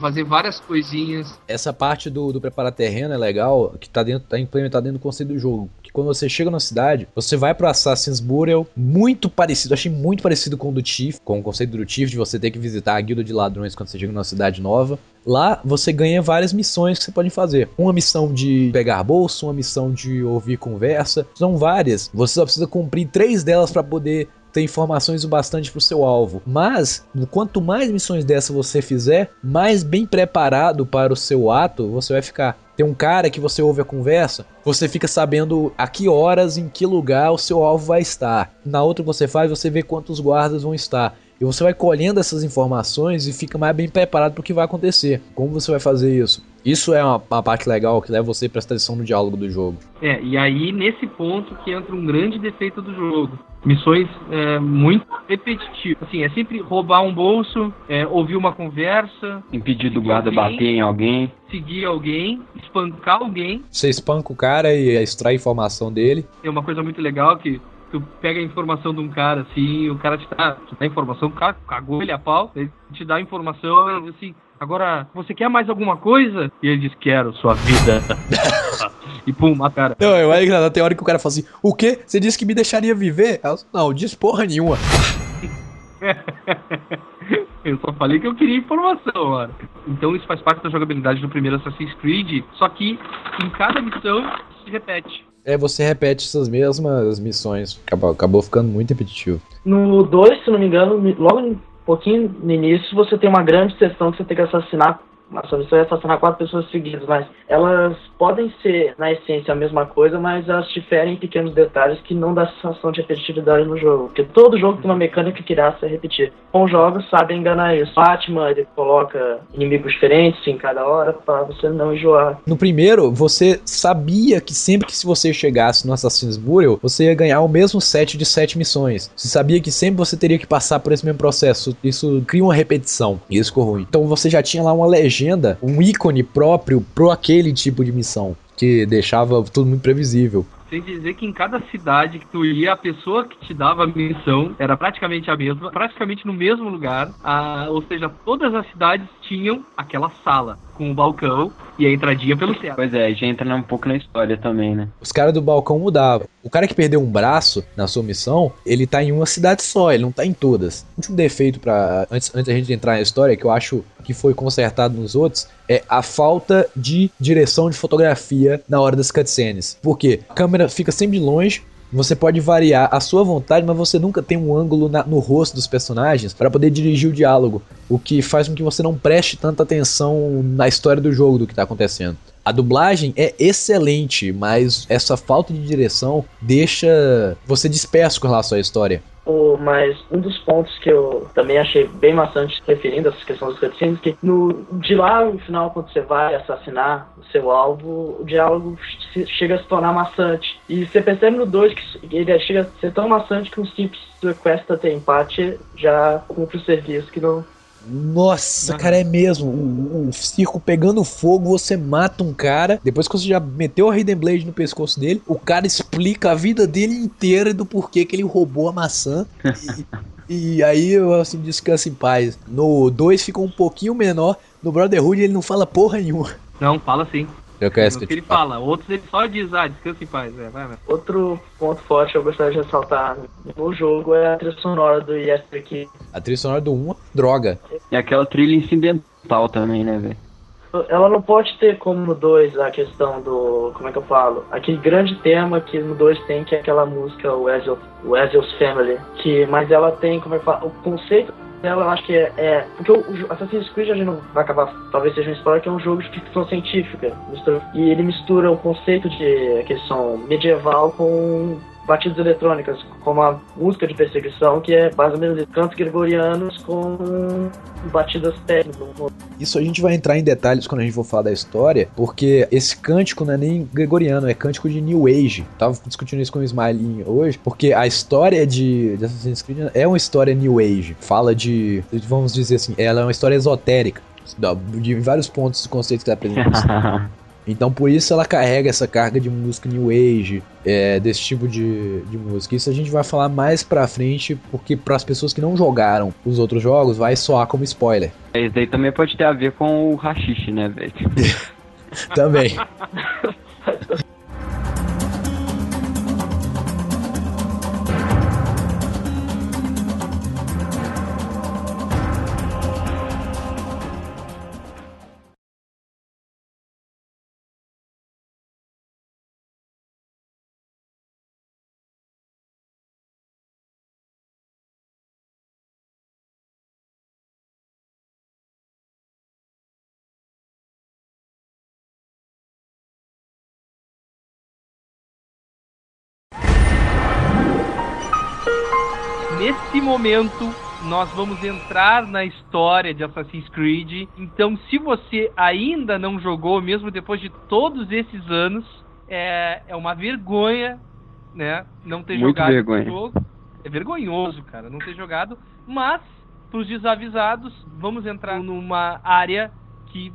fazer várias coisinhas. Essa parte do, do preparar terreno é legal, que tá, dentro, tá implementado dentro do conceito do jogo. Que quando você chega na cidade, você vai pro Assassin's Burial, muito parecido, achei muito parecido com o do Chief, com o conceito do Chief, de você ter que visitar a guilda de ladrões quando você chega numa cidade nova. Lá você ganha várias missões que você pode fazer. Uma missão de pegar bolso, uma missão de ouvir conversa. São várias. Você só precisa cumprir três delas para poder ter informações o bastante pro seu alvo. Mas, quanto mais missões dessa você fizer, mais bem preparado para o seu ato você vai ficar. Tem um cara que você ouve a conversa, você fica sabendo a que horas, em que lugar o seu alvo vai estar. Na outra que você faz, você vê quantos guardas vão estar. E você vai colhendo essas informações e fica mais bem preparado para o que vai acontecer. Como você vai fazer isso? Isso é uma, uma parte legal que leva você a prestar atenção no diálogo do jogo. É, e aí nesse ponto que entra um grande defeito do jogo. Missões é, muito repetitivas. Assim, é sempre roubar um bolso, é, ouvir uma conversa, Impedir do guarda bater em alguém. seguir alguém, espancar alguém. Você espanca o cara e extrai informação dele. É uma coisa muito legal que tu pega a informação de um cara assim, o cara te dá, te dá informação, o cara cagou ele a pau, ele te dá a informação assim. Agora, você quer mais alguma coisa? E ele diz, quero, sua vida. e pum, mata o cara. Não, é mais engraçado. Tem hora que o cara fala assim: O quê? Você disse que me deixaria viver? Eu, não, diz porra nenhuma. Eu só falei que eu queria informação, mano. Então isso faz parte da jogabilidade do primeiro Assassin's Creed, só que em cada missão se repete. É, você repete essas mesmas missões. Acabou, acabou ficando muito repetitivo. No 2, se não me engano, logo um pouquinho no início, você tem uma grande sessão que você tem que assassinar. Nossa, você vai assassinar quatro pessoas seguidas, mas elas podem ser, na essência, a mesma coisa, mas elas diferem em pequenos detalhes que não dá sensação de repetitividade no jogo. Porque todo jogo tem uma mecânica que irá se repetir. Com jogos sabem enganar isso. Batman, ele coloca inimigos diferentes em cada hora para você não enjoar. No primeiro, você sabia que sempre que se você chegasse no Assassin's Burial, você ia ganhar o mesmo set de sete missões. Você sabia que sempre você teria que passar por esse mesmo processo. Isso cria uma repetição. E isso ficou ruim. Então você já tinha lá uma legenda, um ícone próprio pro aquele tipo de missão. Que deixava tudo muito previsível. Sem dizer que em cada cidade que tu ia, a pessoa que te dava a missão era praticamente a mesma, praticamente no mesmo lugar. Ah, ou seja, todas as cidades tinham aquela sala com o balcão e a entradinha pelo teto. Pois é, já entra um pouco na história também, né? Os caras do balcão mudavam. O cara que perdeu um braço na sua missão, ele tá em uma cidade só, ele não tá em todas. Um último defeito para antes, antes da gente entrar na história que eu acho que foi consertado nos outros é a falta de direção de fotografia na hora das cutscenes. Porque a câmera fica sempre de longe, você pode variar a sua vontade, mas você nunca tem um ângulo na- no rosto dos personagens para poder dirigir o diálogo, o que faz com que você não preste tanta atenção na história do jogo do que tá acontecendo. A dublagem é excelente, mas essa falta de direção deixa você disperso com relação à história. O- mas um dos pontos que eu também achei bem maçante referindo a essa questão dos cutscenes, que no, de lá no final, quando você vai assassinar o seu alvo, o diálogo chega a se tornar maçante. E você percebe no 2 que ele chega a ser tão maçante que um simples request até empate já cumpre o serviço que não. Nossa, Aham. cara, é mesmo. O, o circo pegando fogo, você mata um cara. Depois que você já meteu a Hidden Blade no pescoço dele, o cara explica a vida dele inteira do porquê que ele roubou a maçã. E, e aí eu assim descansa em paz. No 2 ficou um pouquinho menor. No Brotherhood ele não fala porra nenhuma. Não, fala sim. Eu É o que ele fala. Outros ele só diz, ah, descansa em paz. É, vai, vai. Outro ponto forte que eu gostaria de ressaltar no jogo é a trilha sonora do Yesterday que A trilha sonora do 1, droga. E aquela trilha incidental também, né, velho? Ela não pode ter como no 2 a questão do. Como é que eu falo? Aquele grande tema que no 2 tem, que é aquela música, o Ezio, o Ezio's Family. Que, mas ela tem, como é que eu falo? O conceito dela eu acho que é. é- porque o, o Assassin's Creed a gente não vai acabar, talvez seja um spoiler, que é um jogo de ficção científica. Mistura- e ele mistura o conceito de questão medieval com batidas eletrônicas, como a música de perseguição, que é mais ou menos cantos gregorianos com batidas técnicas. Isso a gente vai entrar em detalhes quando a gente for falar da história, porque esse cântico não é nem gregoriano, é cântico de New Age. Tava discutindo isso com o Smiley hoje, porque a história de, de Assassin's Creed é uma história New Age. Fala de, vamos dizer assim, ela é uma história esotérica. De vários pontos e conceitos que ela apresenta. Então por isso ela carrega essa carga de música New Age, é, desse tipo de, de música. Isso a gente vai falar mais pra frente, porque para as pessoas que não jogaram os outros jogos, vai soar como spoiler. Isso daí também pode ter a ver com o rachixe, né, velho? Também. momento, nós vamos entrar na história de Assassin's Creed. Então, se você ainda não jogou, mesmo depois de todos esses anos, é, é uma vergonha, né? Não ter Muito jogado vergonha. esse jogo. É vergonhoso, cara, não ter jogado. Mas, para os desavisados, vamos entrar numa área que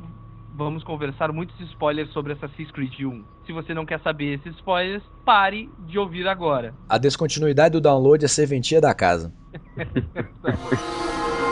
vamos conversar muitos spoilers sobre Assassin's Creed 1. Se você não quer saber esses spoilers, pare de ouvir agora. A descontinuidade do download é serventia da casa. Quando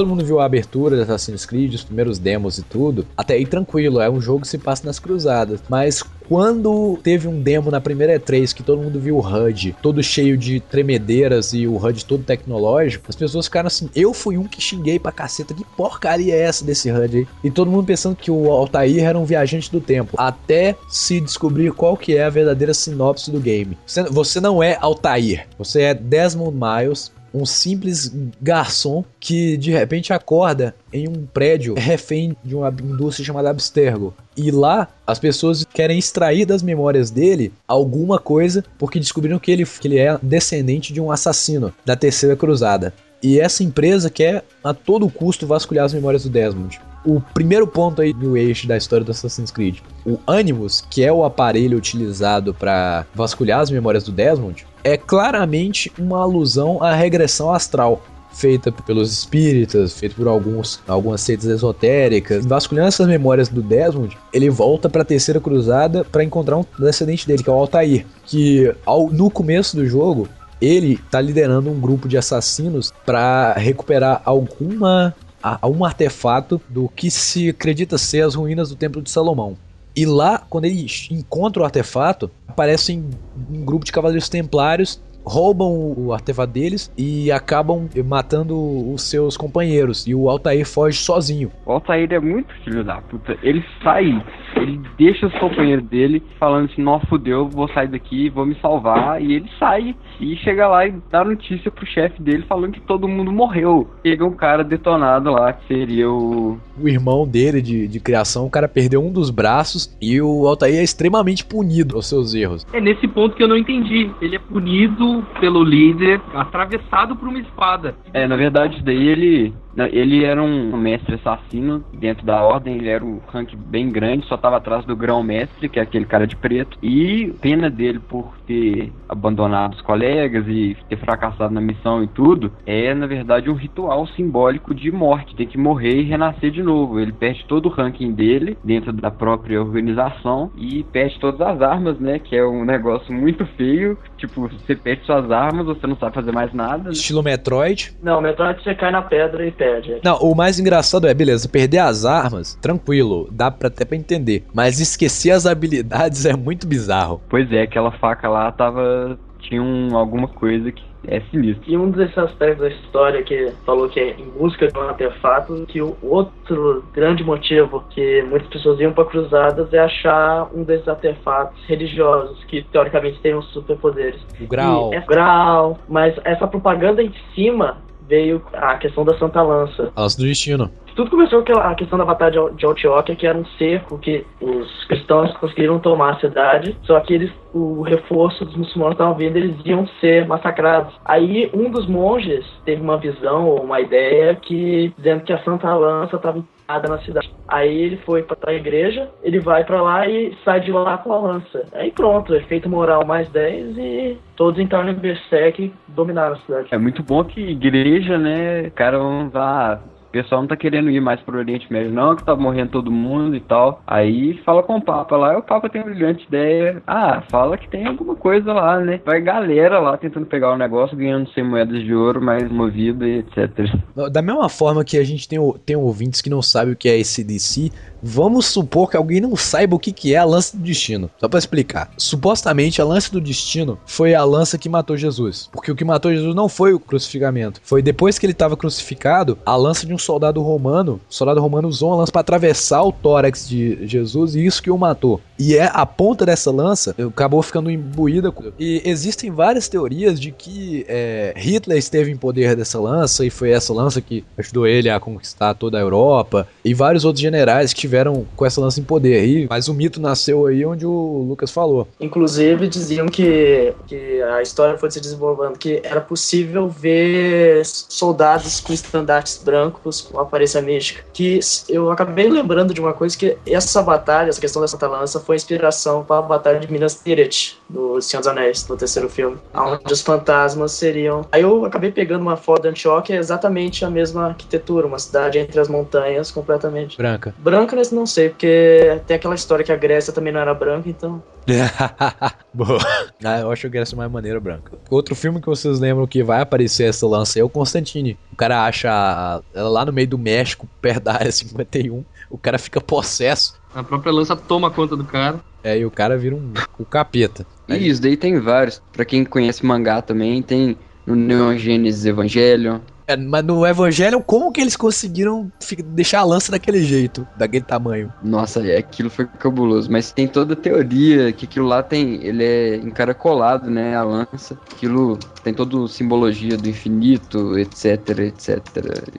todo mundo viu a abertura de Assassin's Creed, os primeiros demos e tudo, até aí tranquilo, é um jogo que se passa nas cruzadas. Mas quando teve um demo na primeira E3 que todo mundo viu o HUD todo cheio de tremedeiras e o HUD todo tecnológico, as pessoas ficaram assim. Eu fui um que xinguei pra caceta. Que porcaria é essa desse HUD aí? E todo mundo pensando que o Altair era um viajante do tempo. Até se descobrir qual que é a verdadeira sinopse do game. Você, você não é Altair, você é Desmond Miles, um simples garçom que de repente acorda em um prédio refém de uma indústria chamada Abstergo. E lá as pessoas querem extrair das memórias dele alguma coisa porque descobriram que ele, que ele é descendente de um assassino da Terceira Cruzada. E essa empresa quer a todo custo vasculhar as memórias do Desmond. O primeiro ponto aí do eixo da história do Assassin's Creed, o Animus, que é o aparelho utilizado para vasculhar as memórias do Desmond, é claramente uma alusão à regressão astral. feita pelos espíritas, feita por alguns, algumas seitas esotéricas. Vasculhando essas memórias do Desmond, ele volta para a Terceira Cruzada para encontrar um descendente dele, que é o Altair, que ao, no começo do jogo ele tá liderando um grupo de assassinos para recuperar alguma a, um artefato do que se acredita ser as ruínas do Templo de Salomão. E lá, quando ele encontra o artefato, aparece um grupo de cavaleiros templários roubam o artefato deles e acabam matando os seus companheiros. E o Altair foge sozinho. O Altair é muito filho da puta. Ele sai, ele deixa os companheiros dele falando assim: Não, fudeu, vou sair daqui, vou me salvar. E ele sai e chega lá e dá notícia pro chefe dele falando que todo mundo morreu. Chega um cara detonado lá, que seria o. O irmão dele de, de criação, o cara perdeu um dos braços e o Altair é extremamente punido pelos seus erros. É nesse ponto que eu não entendi. Ele é punido pelo líder, atravessado por uma espada. É, na verdade, daí ele ele era um mestre assassino dentro da ordem, ele era um rank bem grande, só estava atrás do grão-mestre, que é aquele cara de preto. E pena dele por ter abandonado os colegas e ter fracassado na missão e tudo, é na verdade um ritual simbólico de morte. Tem que morrer e renascer de novo. Ele perde todo o ranking dele dentro da própria organização e perde todas as armas, né? Que é um negócio muito feio. Tipo, você perde suas armas, você não sabe fazer mais nada. Estilo Metroid. Não, Metroid você cai na pedra e perde. Não, o mais engraçado é, beleza, perder as armas, tranquilo, dá pra, até pra entender. Mas esquecer as habilidades é muito bizarro. Pois é, aquela faca lá tava. Tinha um, alguma coisa que é sinistro. E um desses aspectos da história que falou que é em busca de um artefato, que o outro grande motivo que muitas pessoas iam para cruzadas é achar um desses artefatos religiosos que teoricamente têm os superpoderes. O grau. É grau, mas essa propaganda em cima veio a questão da Santa Lança. A Lança do Destino. Tudo começou com a questão da Batalha de Antioquia, que era um cerco que os cristãos conseguiram tomar a cidade, só que eles, o reforço dos muçulmanos estavam vindo, eles iam ser massacrados. Aí um dos monges teve uma visão ou uma ideia que dizendo que a Santa Lança estava na cidade. Aí ele foi para a igreja, ele vai para lá e sai de lá com a lança. Aí pronto, efeito moral mais 10 e todos entraram em Berserk e dominaram a cidade. É muito bom que igreja, né, cara, vão lá o pessoal não tá querendo ir mais pro Oriente Médio, não, que tá morrendo todo mundo e tal. Aí fala com o Papa lá, e o Papa tem uma brilhante ideia. Ah, fala que tem alguma coisa lá, né? Vai galera lá tentando pegar o negócio, ganhando 100 moedas de ouro, mais movida e etc. Da mesma forma que a gente tem, tem ouvintes que não sabem o que é esse DC, Vamos supor que alguém não saiba o que, que é a lança do destino. Só para explicar. Supostamente a lança do destino foi a lança que matou Jesus. Porque o que matou Jesus não foi o crucificamento. Foi depois que ele estava crucificado, a lança de um soldado romano. O soldado romano usou uma lança para atravessar o tórax de Jesus e isso que o matou. E é a ponta dessa lança acabou ficando imbuída. E existem várias teorias de que é, Hitler esteve em poder dessa lança e foi essa lança que ajudou ele a conquistar toda a Europa. E vários outros generais que tiveram com essa lança em poder aí, mas o mito nasceu aí onde o Lucas falou. Inclusive diziam que, que a história foi se desenvolvendo, que era possível ver soldados com estandartes brancos com aparência mística. Que eu acabei lembrando de uma coisa que essa batalha, essa questão dessa lança, foi inspiração para a batalha de Minas Tirith, do Senhor dos Anéis, no terceiro filme, onde os fantasmas seriam. Aí eu acabei pegando uma foto de Antioquia, é exatamente a mesma arquitetura, uma cidade entre as montanhas completamente branca. Branca mas não sei, porque tem aquela história que a Grécia também não era branca, então. Boa. Ah, eu acho a Grécia mais maneira branca. Outro filme que vocês lembram que vai aparecer essa lança é o Constantine. O cara acha ela lá no meio do México, perto da área 51. O cara fica possesso. A própria lança toma conta do cara. É, e o cara vira um, um capeta. E isso daí tem vários. Pra quem conhece mangá também, tem no Neon Genesis Evangelion. É, mas no Evangelho, como que eles conseguiram deixar a lança daquele jeito, daquele tamanho? Nossa, é, aquilo foi cabuloso. Mas tem toda a teoria que aquilo lá tem. Ele é encaracolado, né? A lança. Aquilo tem toda a simbologia do infinito, etc, etc.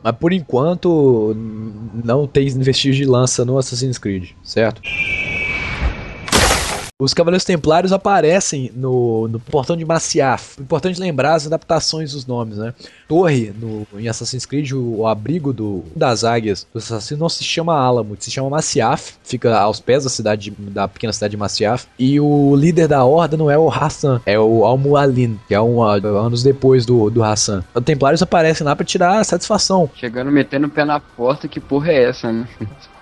Mas por enquanto, não tem vestígio de lança no Assassin's Creed, certo? Os Cavaleiros Templários aparecem no, no Portão de Maciaf. Importante lembrar as adaptações dos nomes, né? Torre, no, em Assassin's Creed, o, o abrigo do, das águias do assassino não se chama Alamo, se chama Maciaf. Fica aos pés da cidade, da pequena cidade de Maciaf. E o líder da horda não é o Hassan, é o Al-Mualin, que é um, anos depois do, do Hassan. Os Templários aparecem lá pra tirar satisfação. Chegando metendo o pé na porta, que porra é essa, né?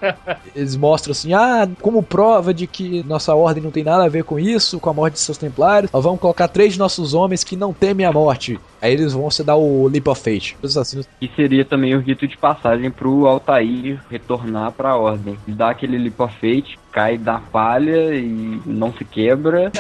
Eles mostram assim, ah, como prova de que nossa ordem não tem nada a ver com isso, com a morte de seus templários, nós vamos colocar três de nossos homens que não temem a morte. Aí eles vão se dar o Leap of Fate. Os assassinos. E seria também o rito de passagem pro Altair retornar pra ordem. Dá aquele Leap of Fate, cai da palha e não se quebra.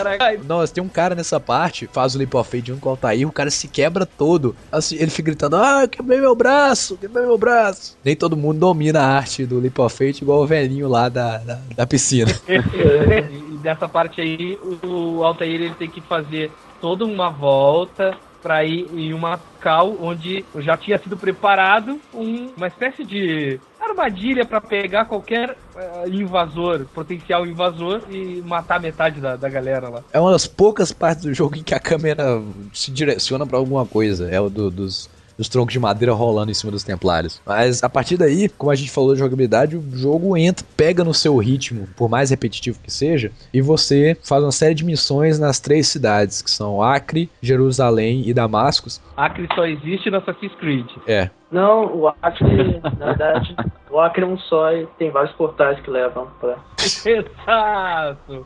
Nossa, tem um cara nessa parte, faz o Leap of Fate junto com o Altair, o cara se quebra todo. Assim, ele fica gritando, ah, quebrei meu braço, quebrei meu braço. Nem todo mundo domina a arte do Leap of Fate igual o velhinho lá da, da, da piscina. e dessa parte aí, o Altair ele tem que fazer toda uma volta para ir em uma cal onde já tinha sido preparado um, uma espécie de armadilha para pegar qualquer uh, invasor, potencial invasor e matar metade da, da galera lá. É uma das poucas partes do jogo em que a câmera se direciona para alguma coisa. É o do, dos os troncos de madeira rolando em cima dos templários. Mas a partir daí, como a gente falou de jogabilidade, o jogo entra, pega no seu ritmo, por mais repetitivo que seja, e você faz uma série de missões nas três cidades, que são Acre, Jerusalém e Damascus. Acre só existe no Assassin's Creed. É. Não, o Acre, na verdade, o Acre é um só e tem vários portais que levam pra. Exato!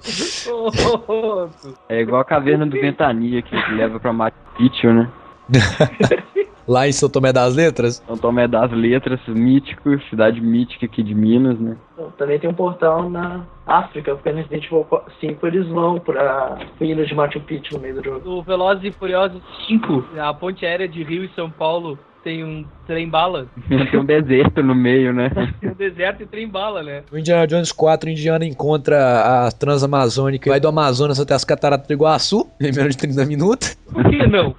É igual a caverna do Ventania que leva pra Machu Picchu, né? Lá em São Tomé das Letras? São Tomé das Letras, mítico, cidade mítica aqui de Minas, né? Também tem um portal na África, porque no Resident Evil 5 eles vão pra ilha de Machu Picchu no meio do jogo. O Velozes e Furiosos 5, a ponte aérea de Rio e São Paulo tem um trem-bala. tem um deserto no meio, né? tem um deserto e trem-bala, né? O Indiana Jones 4, o Indiana encontra a Transamazônica, vai do Amazonas até as Cataratas do Iguaçu, em menos de 30 minutos. Por que não?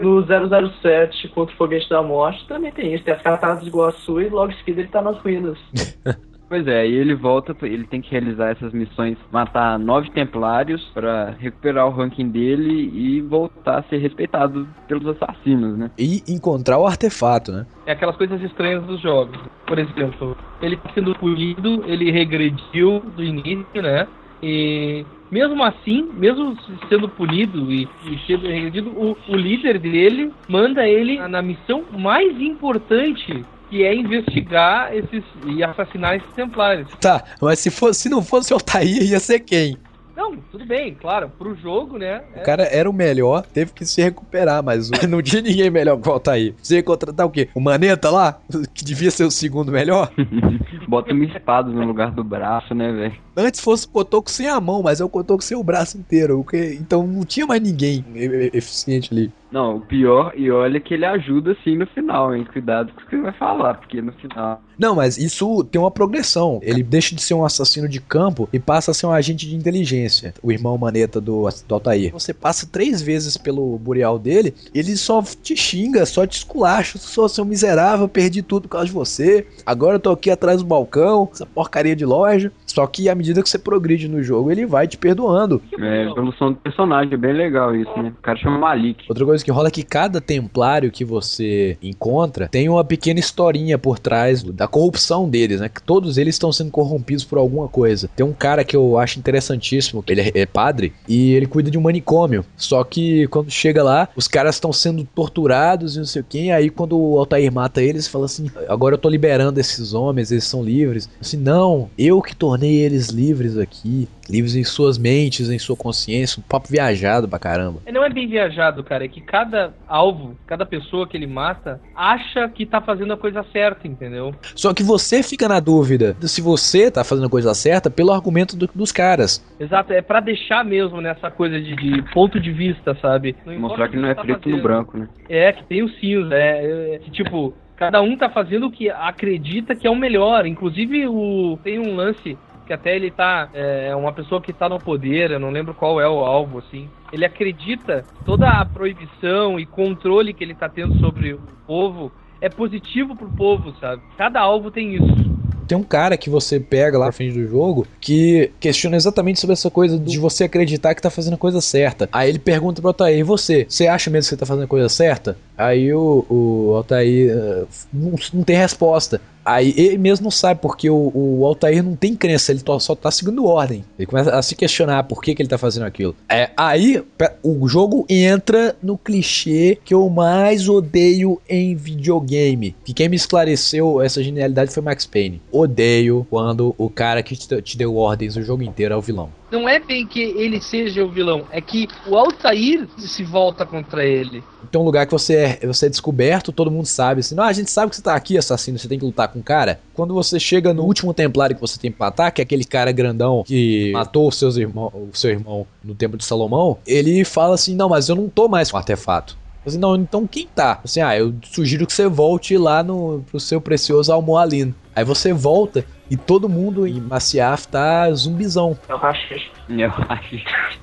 No 007 contra o Foguete da Morte também tem isso. Tem as cataratas de Iguaçu e logo em seguida ele tá nas ruínas. Pois é, aí ele volta, ele tem que realizar essas missões, matar nove templários para recuperar o ranking dele e voltar a ser respeitado pelos assassinos, né? E encontrar o artefato, né? É aquelas coisas estranhas dos jogos. Por exemplo, ele tá sendo punido, ele regrediu do início, né? E mesmo assim, mesmo sendo punido e, e sendo regredido, o, o líder dele manda ele na missão mais importante que é investigar esses e assassinar esses templários. Tá, mas se, fosse, se não fosse o Altair, ia ser quem? Não, tudo bem, claro, pro jogo, né? O cara era o melhor, teve que se recuperar, mas não tinha ninguém melhor que o Altair. Você ia contratar o quê? O Maneta lá? Que devia ser o segundo melhor? Bota uma espada no lugar do braço, né, velho? Antes fosse o Cotoco sem a mão, mas é o Cotoco sem o braço inteiro. Então não tinha mais ninguém eficiente ali. Não, o pior, e olha que ele ajuda sim no final, hein? Cuidado com o que você vai falar, porque no final. Não, mas isso tem uma progressão. Ele deixa de ser um assassino de campo e passa a ser um agente de inteligência. O irmão maneta do, do Altair. Você passa três vezes pelo burial dele, ele só te xinga, só te esculacha. Sou seu miserável, perdi tudo por causa de você. Agora eu tô aqui atrás do balcão, essa porcaria de loja. Só que à medida que você progride no jogo, ele vai te perdoando. É, a evolução do personagem, é bem legal isso, né? O cara chama Malik. Outra coisa que rola é que cada templário que você encontra tem uma pequena historinha por trás da corrupção deles, né? Que todos eles estão sendo corrompidos por alguma coisa. Tem um cara que eu acho interessantíssimo, que ele é padre, e ele cuida de um manicômio. Só que quando chega lá, os caras estão sendo torturados e não sei o que. Aí quando o Altair mata eles, fala assim: agora eu tô liberando esses homens, eles são livres. Assim, não, eu que tornei tornei eles livres aqui, livres em suas mentes, em sua consciência, um papo viajado pra caramba. Não é bem viajado, cara, é que cada alvo, cada pessoa que ele mata, acha que tá fazendo a coisa certa, entendeu? Só que você fica na dúvida se você tá fazendo a coisa certa pelo argumento do, dos caras. Exato, é para deixar mesmo nessa coisa de, de, ponto de vista, sabe? Mostrar que não é tá preto fazendo. no branco, né? É, que tem os cinza, é, é, tipo, cada um tá fazendo o que acredita que é o melhor. Inclusive, o tem um lance que até ele tá. É uma pessoa que tá no poder, eu não lembro qual é o alvo, assim. Ele acredita toda a proibição e controle que ele tá tendo sobre o povo é positivo pro povo, sabe? Cada alvo tem isso. Tem um cara que você pega lá na frente do jogo que questiona exatamente sobre essa coisa de você acreditar que tá fazendo a coisa certa. Aí ele pergunta pro Altair, e você? Você acha mesmo que você tá fazendo a coisa certa? Aí o, o Altair uh, não, não tem resposta. Aí ele mesmo não sabe porque o, o Altair não tem crença, ele só tá seguindo ordem. Ele começa a se questionar por que, que ele tá fazendo aquilo. É, aí o jogo entra no clichê que eu mais odeio em videogame. Que quem me esclareceu essa genialidade foi Max Payne. Odeio quando o cara que te, te deu ordens o jogo inteiro é o vilão. Não é bem que ele seja o vilão, é que o Altair se volta contra ele. Tem um lugar que você é, você é descoberto, todo mundo sabe assim, não, a gente sabe que você tá aqui, assassino, você tem que lutar com o cara. Quando você chega no último templário que você tem que matar, que é aquele cara grandão que matou os seus irmão, o seu irmão no Templo de Salomão, ele fala assim, não, mas eu não tô mais com artefato. Assim, não, então quem tá? Assim, ah, eu sugiro que você volte lá no, pro seu precioso Almoalin. Aí você volta e todo mundo em Maciaf tá zumbizão. É o Hashish. Eu acho.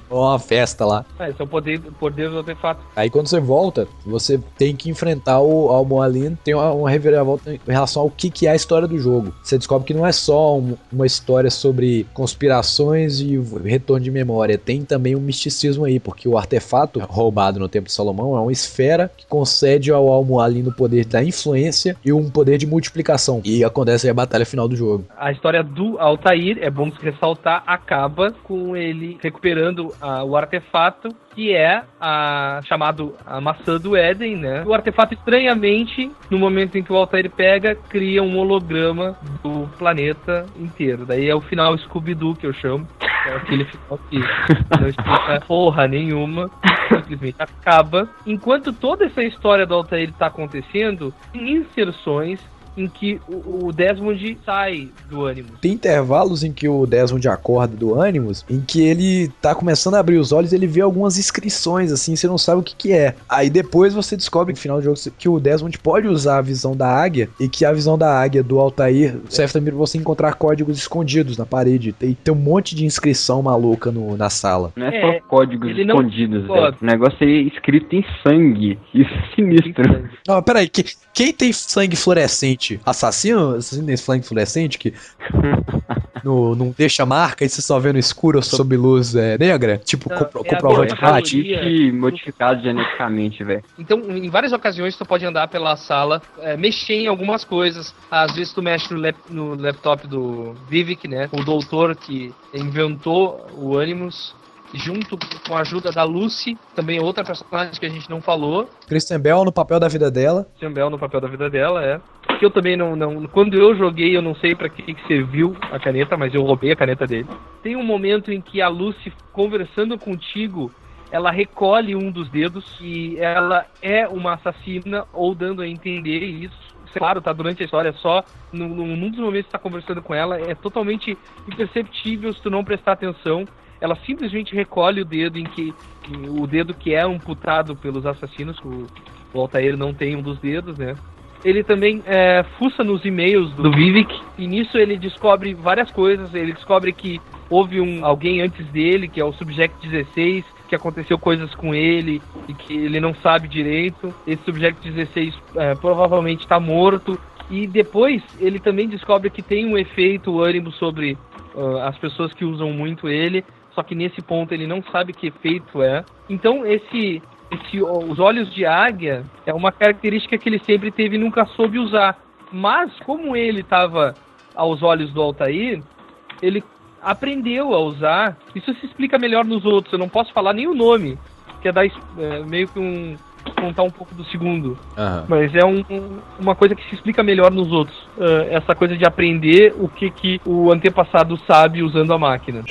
Uma festa lá. Ah, esse é o poder, poder do artefato. Aí quando você volta, você tem que enfrentar o Almoalin, tem uma, uma reviravolta em relação ao que, que é a história do jogo. Você descobre que não é só um- uma história sobre conspirações e retorno de memória, tem também um misticismo aí, porque o artefato roubado no Templo de Salomão é uma esfera que concede ao Almoalin o poder da influência e um poder de multiplicação. E acontece aí a batalha final do jogo. A história do Altair, é bom se ressaltar, acaba com ele recuperando ah, o artefato, que é a chamado a maçã do Éden, né? O artefato, estranhamente, no momento em que o Altair pega, cria um holograma do planeta inteiro. Daí é o final Scooby-Doo que eu chamo. É aquele final que não explica porra nenhuma. Simplesmente acaba. Enquanto toda essa história do Altair tá acontecendo, tem inserções em que o, o Desmond sai do ânimo. Tem intervalos em que o Desmond acorda do Animus, em que ele tá começando a abrir os olhos, ele vê algumas inscrições, assim, você não sabe o que que é. Aí depois você descobre no final do jogo que o Desmond pode usar a visão da águia, e que a visão da águia do Altair serve também pra você encontrar códigos escondidos na parede. Tem, tem um monte de inscrição maluca no- na sala. Não é, É, só códigos não escondidos, pode. velho. O negócio é escrito em sangue. Isso é sinistro. Não, peraí, que, quem tem sangue fluorescente? Assassino? Assassino tem sangue fluorescente que no, não deixa marca e você só vê no escuro sob luz é, negra? Tipo, Não, compro- é a comprovante cor- é. Chip modificado geneticamente, velho. Então, em várias ocasiões, tu pode andar pela sala, é, mexer em algumas coisas. Às vezes tu mexe no, lap- no laptop do Vivek, né? O doutor que inventou o Animus. Junto com a ajuda da Lucy, também outra personagem que a gente não falou. Christian Bell no papel da vida dela. Christian Bell no papel da vida dela, é. Que eu também não, não. Quando eu joguei, eu não sei pra que, que serviu a caneta, mas eu roubei a caneta dele. Tem um momento em que a Lucy, conversando contigo, ela recolhe um dos dedos e ela é uma assassina, ou dando a entender isso. Claro, tá durante a história, só num, num dos momentos que tá conversando com ela, é totalmente imperceptível se tu não prestar atenção. Ela simplesmente recolhe o dedo em que. o dedo que é amputado pelos assassinos, o, o Altair não tem um dos dedos, né? Ele também é, fuça nos e-mails do Vivek e nisso ele descobre várias coisas. Ele descobre que houve um alguém antes dele, que é o Subject 16, que aconteceu coisas com ele e que ele não sabe direito. Esse Subject 16 é, provavelmente está morto. E depois ele também descobre que tem um efeito ânimo sobre ah, as pessoas que usam muito ele. Só que nesse ponto ele não sabe que efeito é. Então esse esse, os olhos de águia é uma característica que ele sempre teve e nunca soube usar. Mas, como ele estava aos olhos do Altair, ele aprendeu a usar. Isso se explica melhor nos outros. Eu não posso falar nem o nome, que é, dar, é, meio que um. contar um pouco do segundo. Mas é um- um- uma coisa que se explica melhor nos outros. Ah, essa coisa de aprender o que, que o antepassado sabe usando a máquina.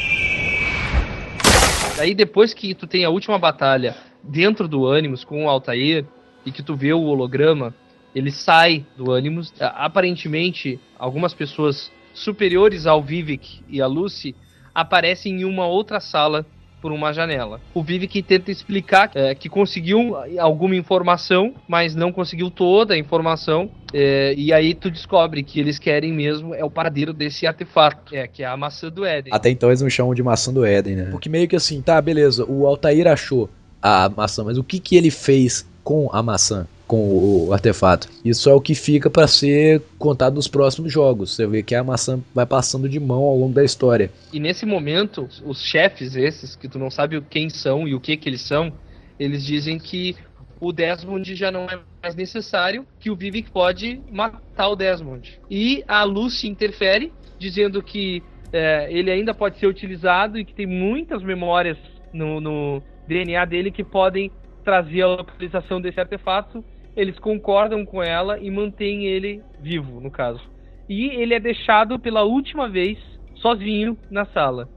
Daí depois que tu tem a última batalha dentro do Animus com o Altair e que tu vê o holograma, ele sai do Animus. Aparentemente, algumas pessoas superiores ao Vivek e a Lucy aparecem em uma outra sala por uma janela. O Vivek tenta explicar é, que conseguiu alguma informação, mas não conseguiu toda a informação. é, e aí tu descobre que eles querem mesmo é o paradeiro desse artefato, é, que é a maçã do Éden. Até então eles não chamam de maçã do Éden, né? Porque meio que assim, tá, beleza, o Altair achou a maçã, mas o que que ele fez com a maçã? Com o, artefato. Isso é o que fica pra ser contado nos próximos jogos. Você vê que a maçã vai passando de mão ao longo da história. E nesse momento, os chefes esses, que tu não sabe quem são e o que que eles são, eles dizem que o Desmond já não é mais necessário, que o Vivek pode matar o Desmond. E a Lucy interfere, dizendo que é, ele ainda pode ser utilizado e que tem muitas memórias no, no DNA dele que podem trazer a localização desse artefato. Eles concordam com ela e mantêm ele vivo, no caso. E ele é deixado pela última vez sozinho na sala.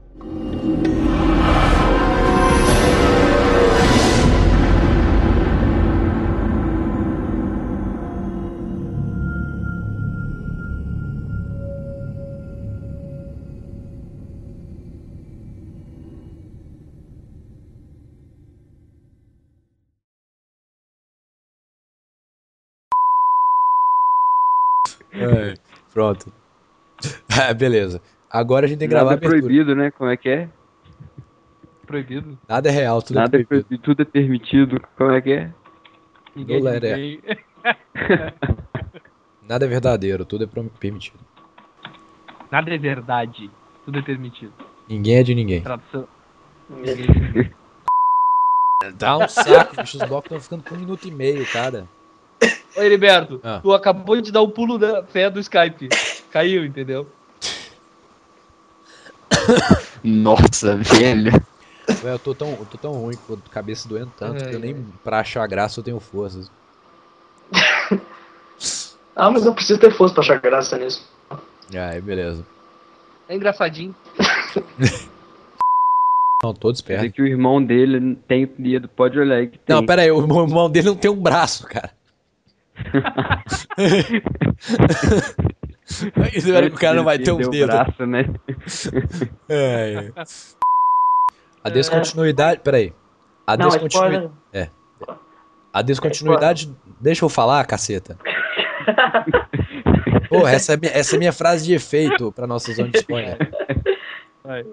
Pronto. Ah, beleza. Agora a gente tem que gravar Nada é proibido, né? Como é que é? Proibido? Nada é real, tudo Nada é é proibido. proibido, tudo é permitido. Como é que é? Ninguém, it. ninguém- Nada é verdadeiro, tudo é permitido. Nada é verdade. Tudo é permitido. Ninguém é de ninguém. Tradução. Dá um saco, bicho. Os blocos estão ficando com um minuto e meio, cara. Oi, Heriberto. Ah. Tu acabou de dar o pulo da fé do Skype. Caiu, entendeu? Nossa, velho. Ué, eu tô tão, eu tô tão ruim, com a cabeça doendo tanto, Ai, que eu nem pra achar graça eu tenho forças. Ah, mas não precisa ter força pra achar graça nisso. Aí, beleza. É engraçadinho. Não, todos Quer dizer perto. que o irmão dele tem dedo. Pode olhar aí que tem. Não, pera aí, o irmão dele não tem um braço, cara. Vê que o cara não vai ter um Perdeu o dedo. braço, né? É. A descontinuidade. Peraí. A, não, descontinui... spoiler. a descontinuidade. Deixa eu falar, caceta. Pô, essa é, minha, essa é minha frase de efeito pra nossa zona de spoiler. É.